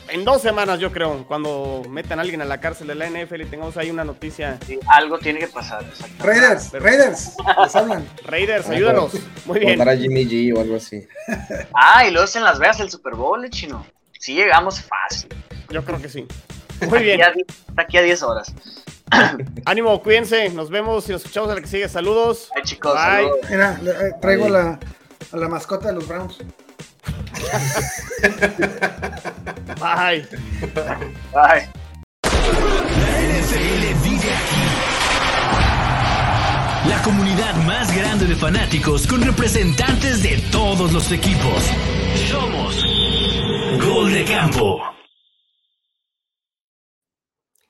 en dos semanas, yo creo. Cuando metan a alguien a la cárcel de la NFL y tengamos ahí una noticia. Sí, algo tiene que pasar. Raiders, Raiders. Les hablan. Raiders, ayúdanos. Muy bien. Contar a Jimmy G o algo así. [laughs] Ah, y luego es en Las Vegas el Super Bowl, eh, chino. Sí llegamos fácil. Yo creo que sí. Muy bien. Aquí a, aquí a 10 horas. [coughs] Ánimo, cuídense. Nos vemos y nos escuchamos a la que sigue. Saludos. Ay, chicos, Bye. saludos. Mira, eh, traigo a la, a la mascota de los Browns. [laughs] Bye. Bye. NFL vive aquí. La comunidad más grande de fanáticos con representantes de todos los equipos. Somos Gol de Campo.